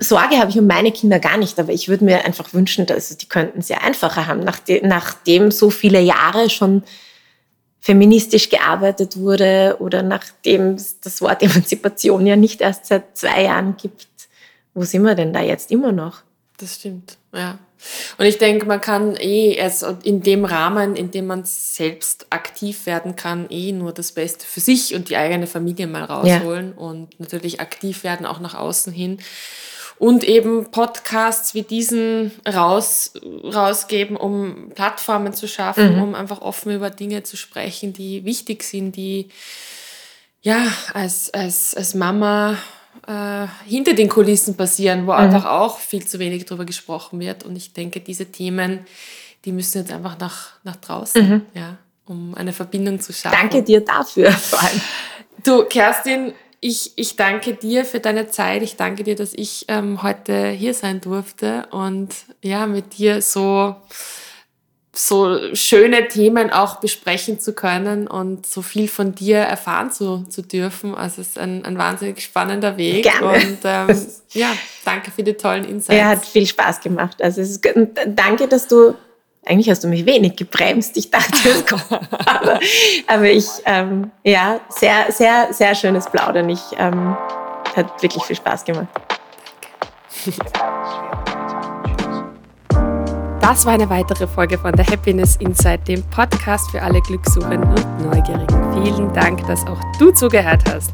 Sorge habe ich um meine Kinder gar nicht, aber ich würde mir einfach wünschen, dass die könnten es ja einfacher haben, nachdem, nachdem so viele Jahre schon feministisch gearbeitet wurde oder nachdem es das Wort Emanzipation ja nicht erst seit zwei Jahren gibt. Wo sind wir denn da jetzt immer noch? Das stimmt, ja. Und ich denke, man kann eh erst in dem Rahmen, in dem man selbst aktiv werden kann, eh nur das Beste für sich und die eigene Familie mal rausholen ja. und natürlich aktiv werden auch nach außen hin und eben Podcasts wie diesen raus, rausgeben, um Plattformen zu schaffen, mhm. um einfach offen über Dinge zu sprechen, die wichtig sind, die ja als, als, als Mama äh, hinter den Kulissen passieren, wo mhm. einfach auch viel zu wenig darüber gesprochen wird. Und ich denke, diese Themen, die müssen jetzt einfach nach, nach draußen, mhm. ja, um eine Verbindung zu schaffen. Danke dir dafür *laughs* vor allem. Du, Kerstin, ich, ich danke dir für deine Zeit. Ich danke dir, dass ich ähm, heute hier sein durfte und ja, mit dir so, so schöne Themen auch besprechen zu können und so viel von dir erfahren zu, zu dürfen. Also es ist ein, ein wahnsinnig spannender Weg. Gerne. Und ähm, ja, danke für die tollen Insights. *laughs* Ja, hat viel Spaß gemacht. Also es ist, danke, dass du eigentlich hast du mich wenig gebremst. Ich dachte, es *laughs* kommt. aber, aber ich, ähm, ja, sehr, sehr, sehr schönes Plaudern. Ich, ähm, hat wirklich viel Spaß gemacht. Das war eine weitere Folge von der Happiness Inside, dem Podcast für alle Glückssuchenden und Neugierigen. Vielen Dank, dass auch du zugehört hast.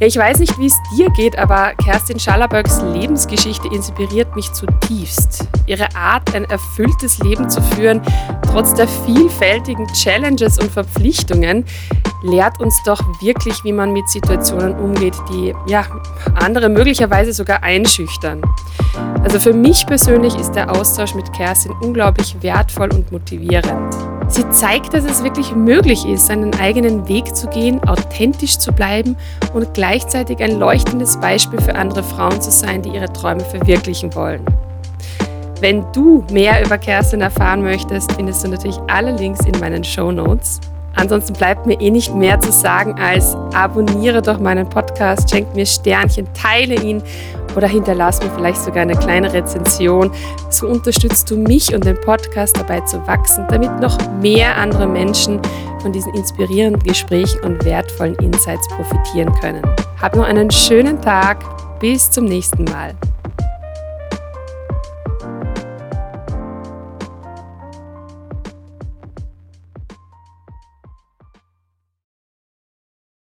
Ja, ich weiß nicht, wie es dir geht, aber Kerstin Schallerböcks Lebensgeschichte inspiriert mich zutiefst. Ihre Art, ein erfülltes Leben zu führen, trotz der vielfältigen Challenges und Verpflichtungen, lehrt uns doch wirklich, wie man mit Situationen umgeht, die ja, andere möglicherweise sogar einschüchtern. Also für mich persönlich ist der Austausch mit Kerstin unglaublich wertvoll und motivierend. Sie zeigt, dass es wirklich möglich ist, seinen eigenen Weg zu gehen, authentisch zu bleiben und gleichzeitig ein leuchtendes Beispiel für andere Frauen zu sein, die ihre Träume verwirklichen wollen. Wenn du mehr über Kerstin erfahren möchtest, findest du natürlich alle Links in meinen Show Notes. Ansonsten bleibt mir eh nicht mehr zu sagen als abonniere doch meinen Podcast, schenk mir Sternchen, teile ihn oder hinterlass mir vielleicht sogar eine kleine Rezension. So unterstützt du mich und den Podcast dabei zu wachsen, damit noch mehr andere Menschen von diesen inspirierenden Gesprächen und wertvollen Insights profitieren können. Hab noch einen schönen Tag. Bis zum nächsten Mal.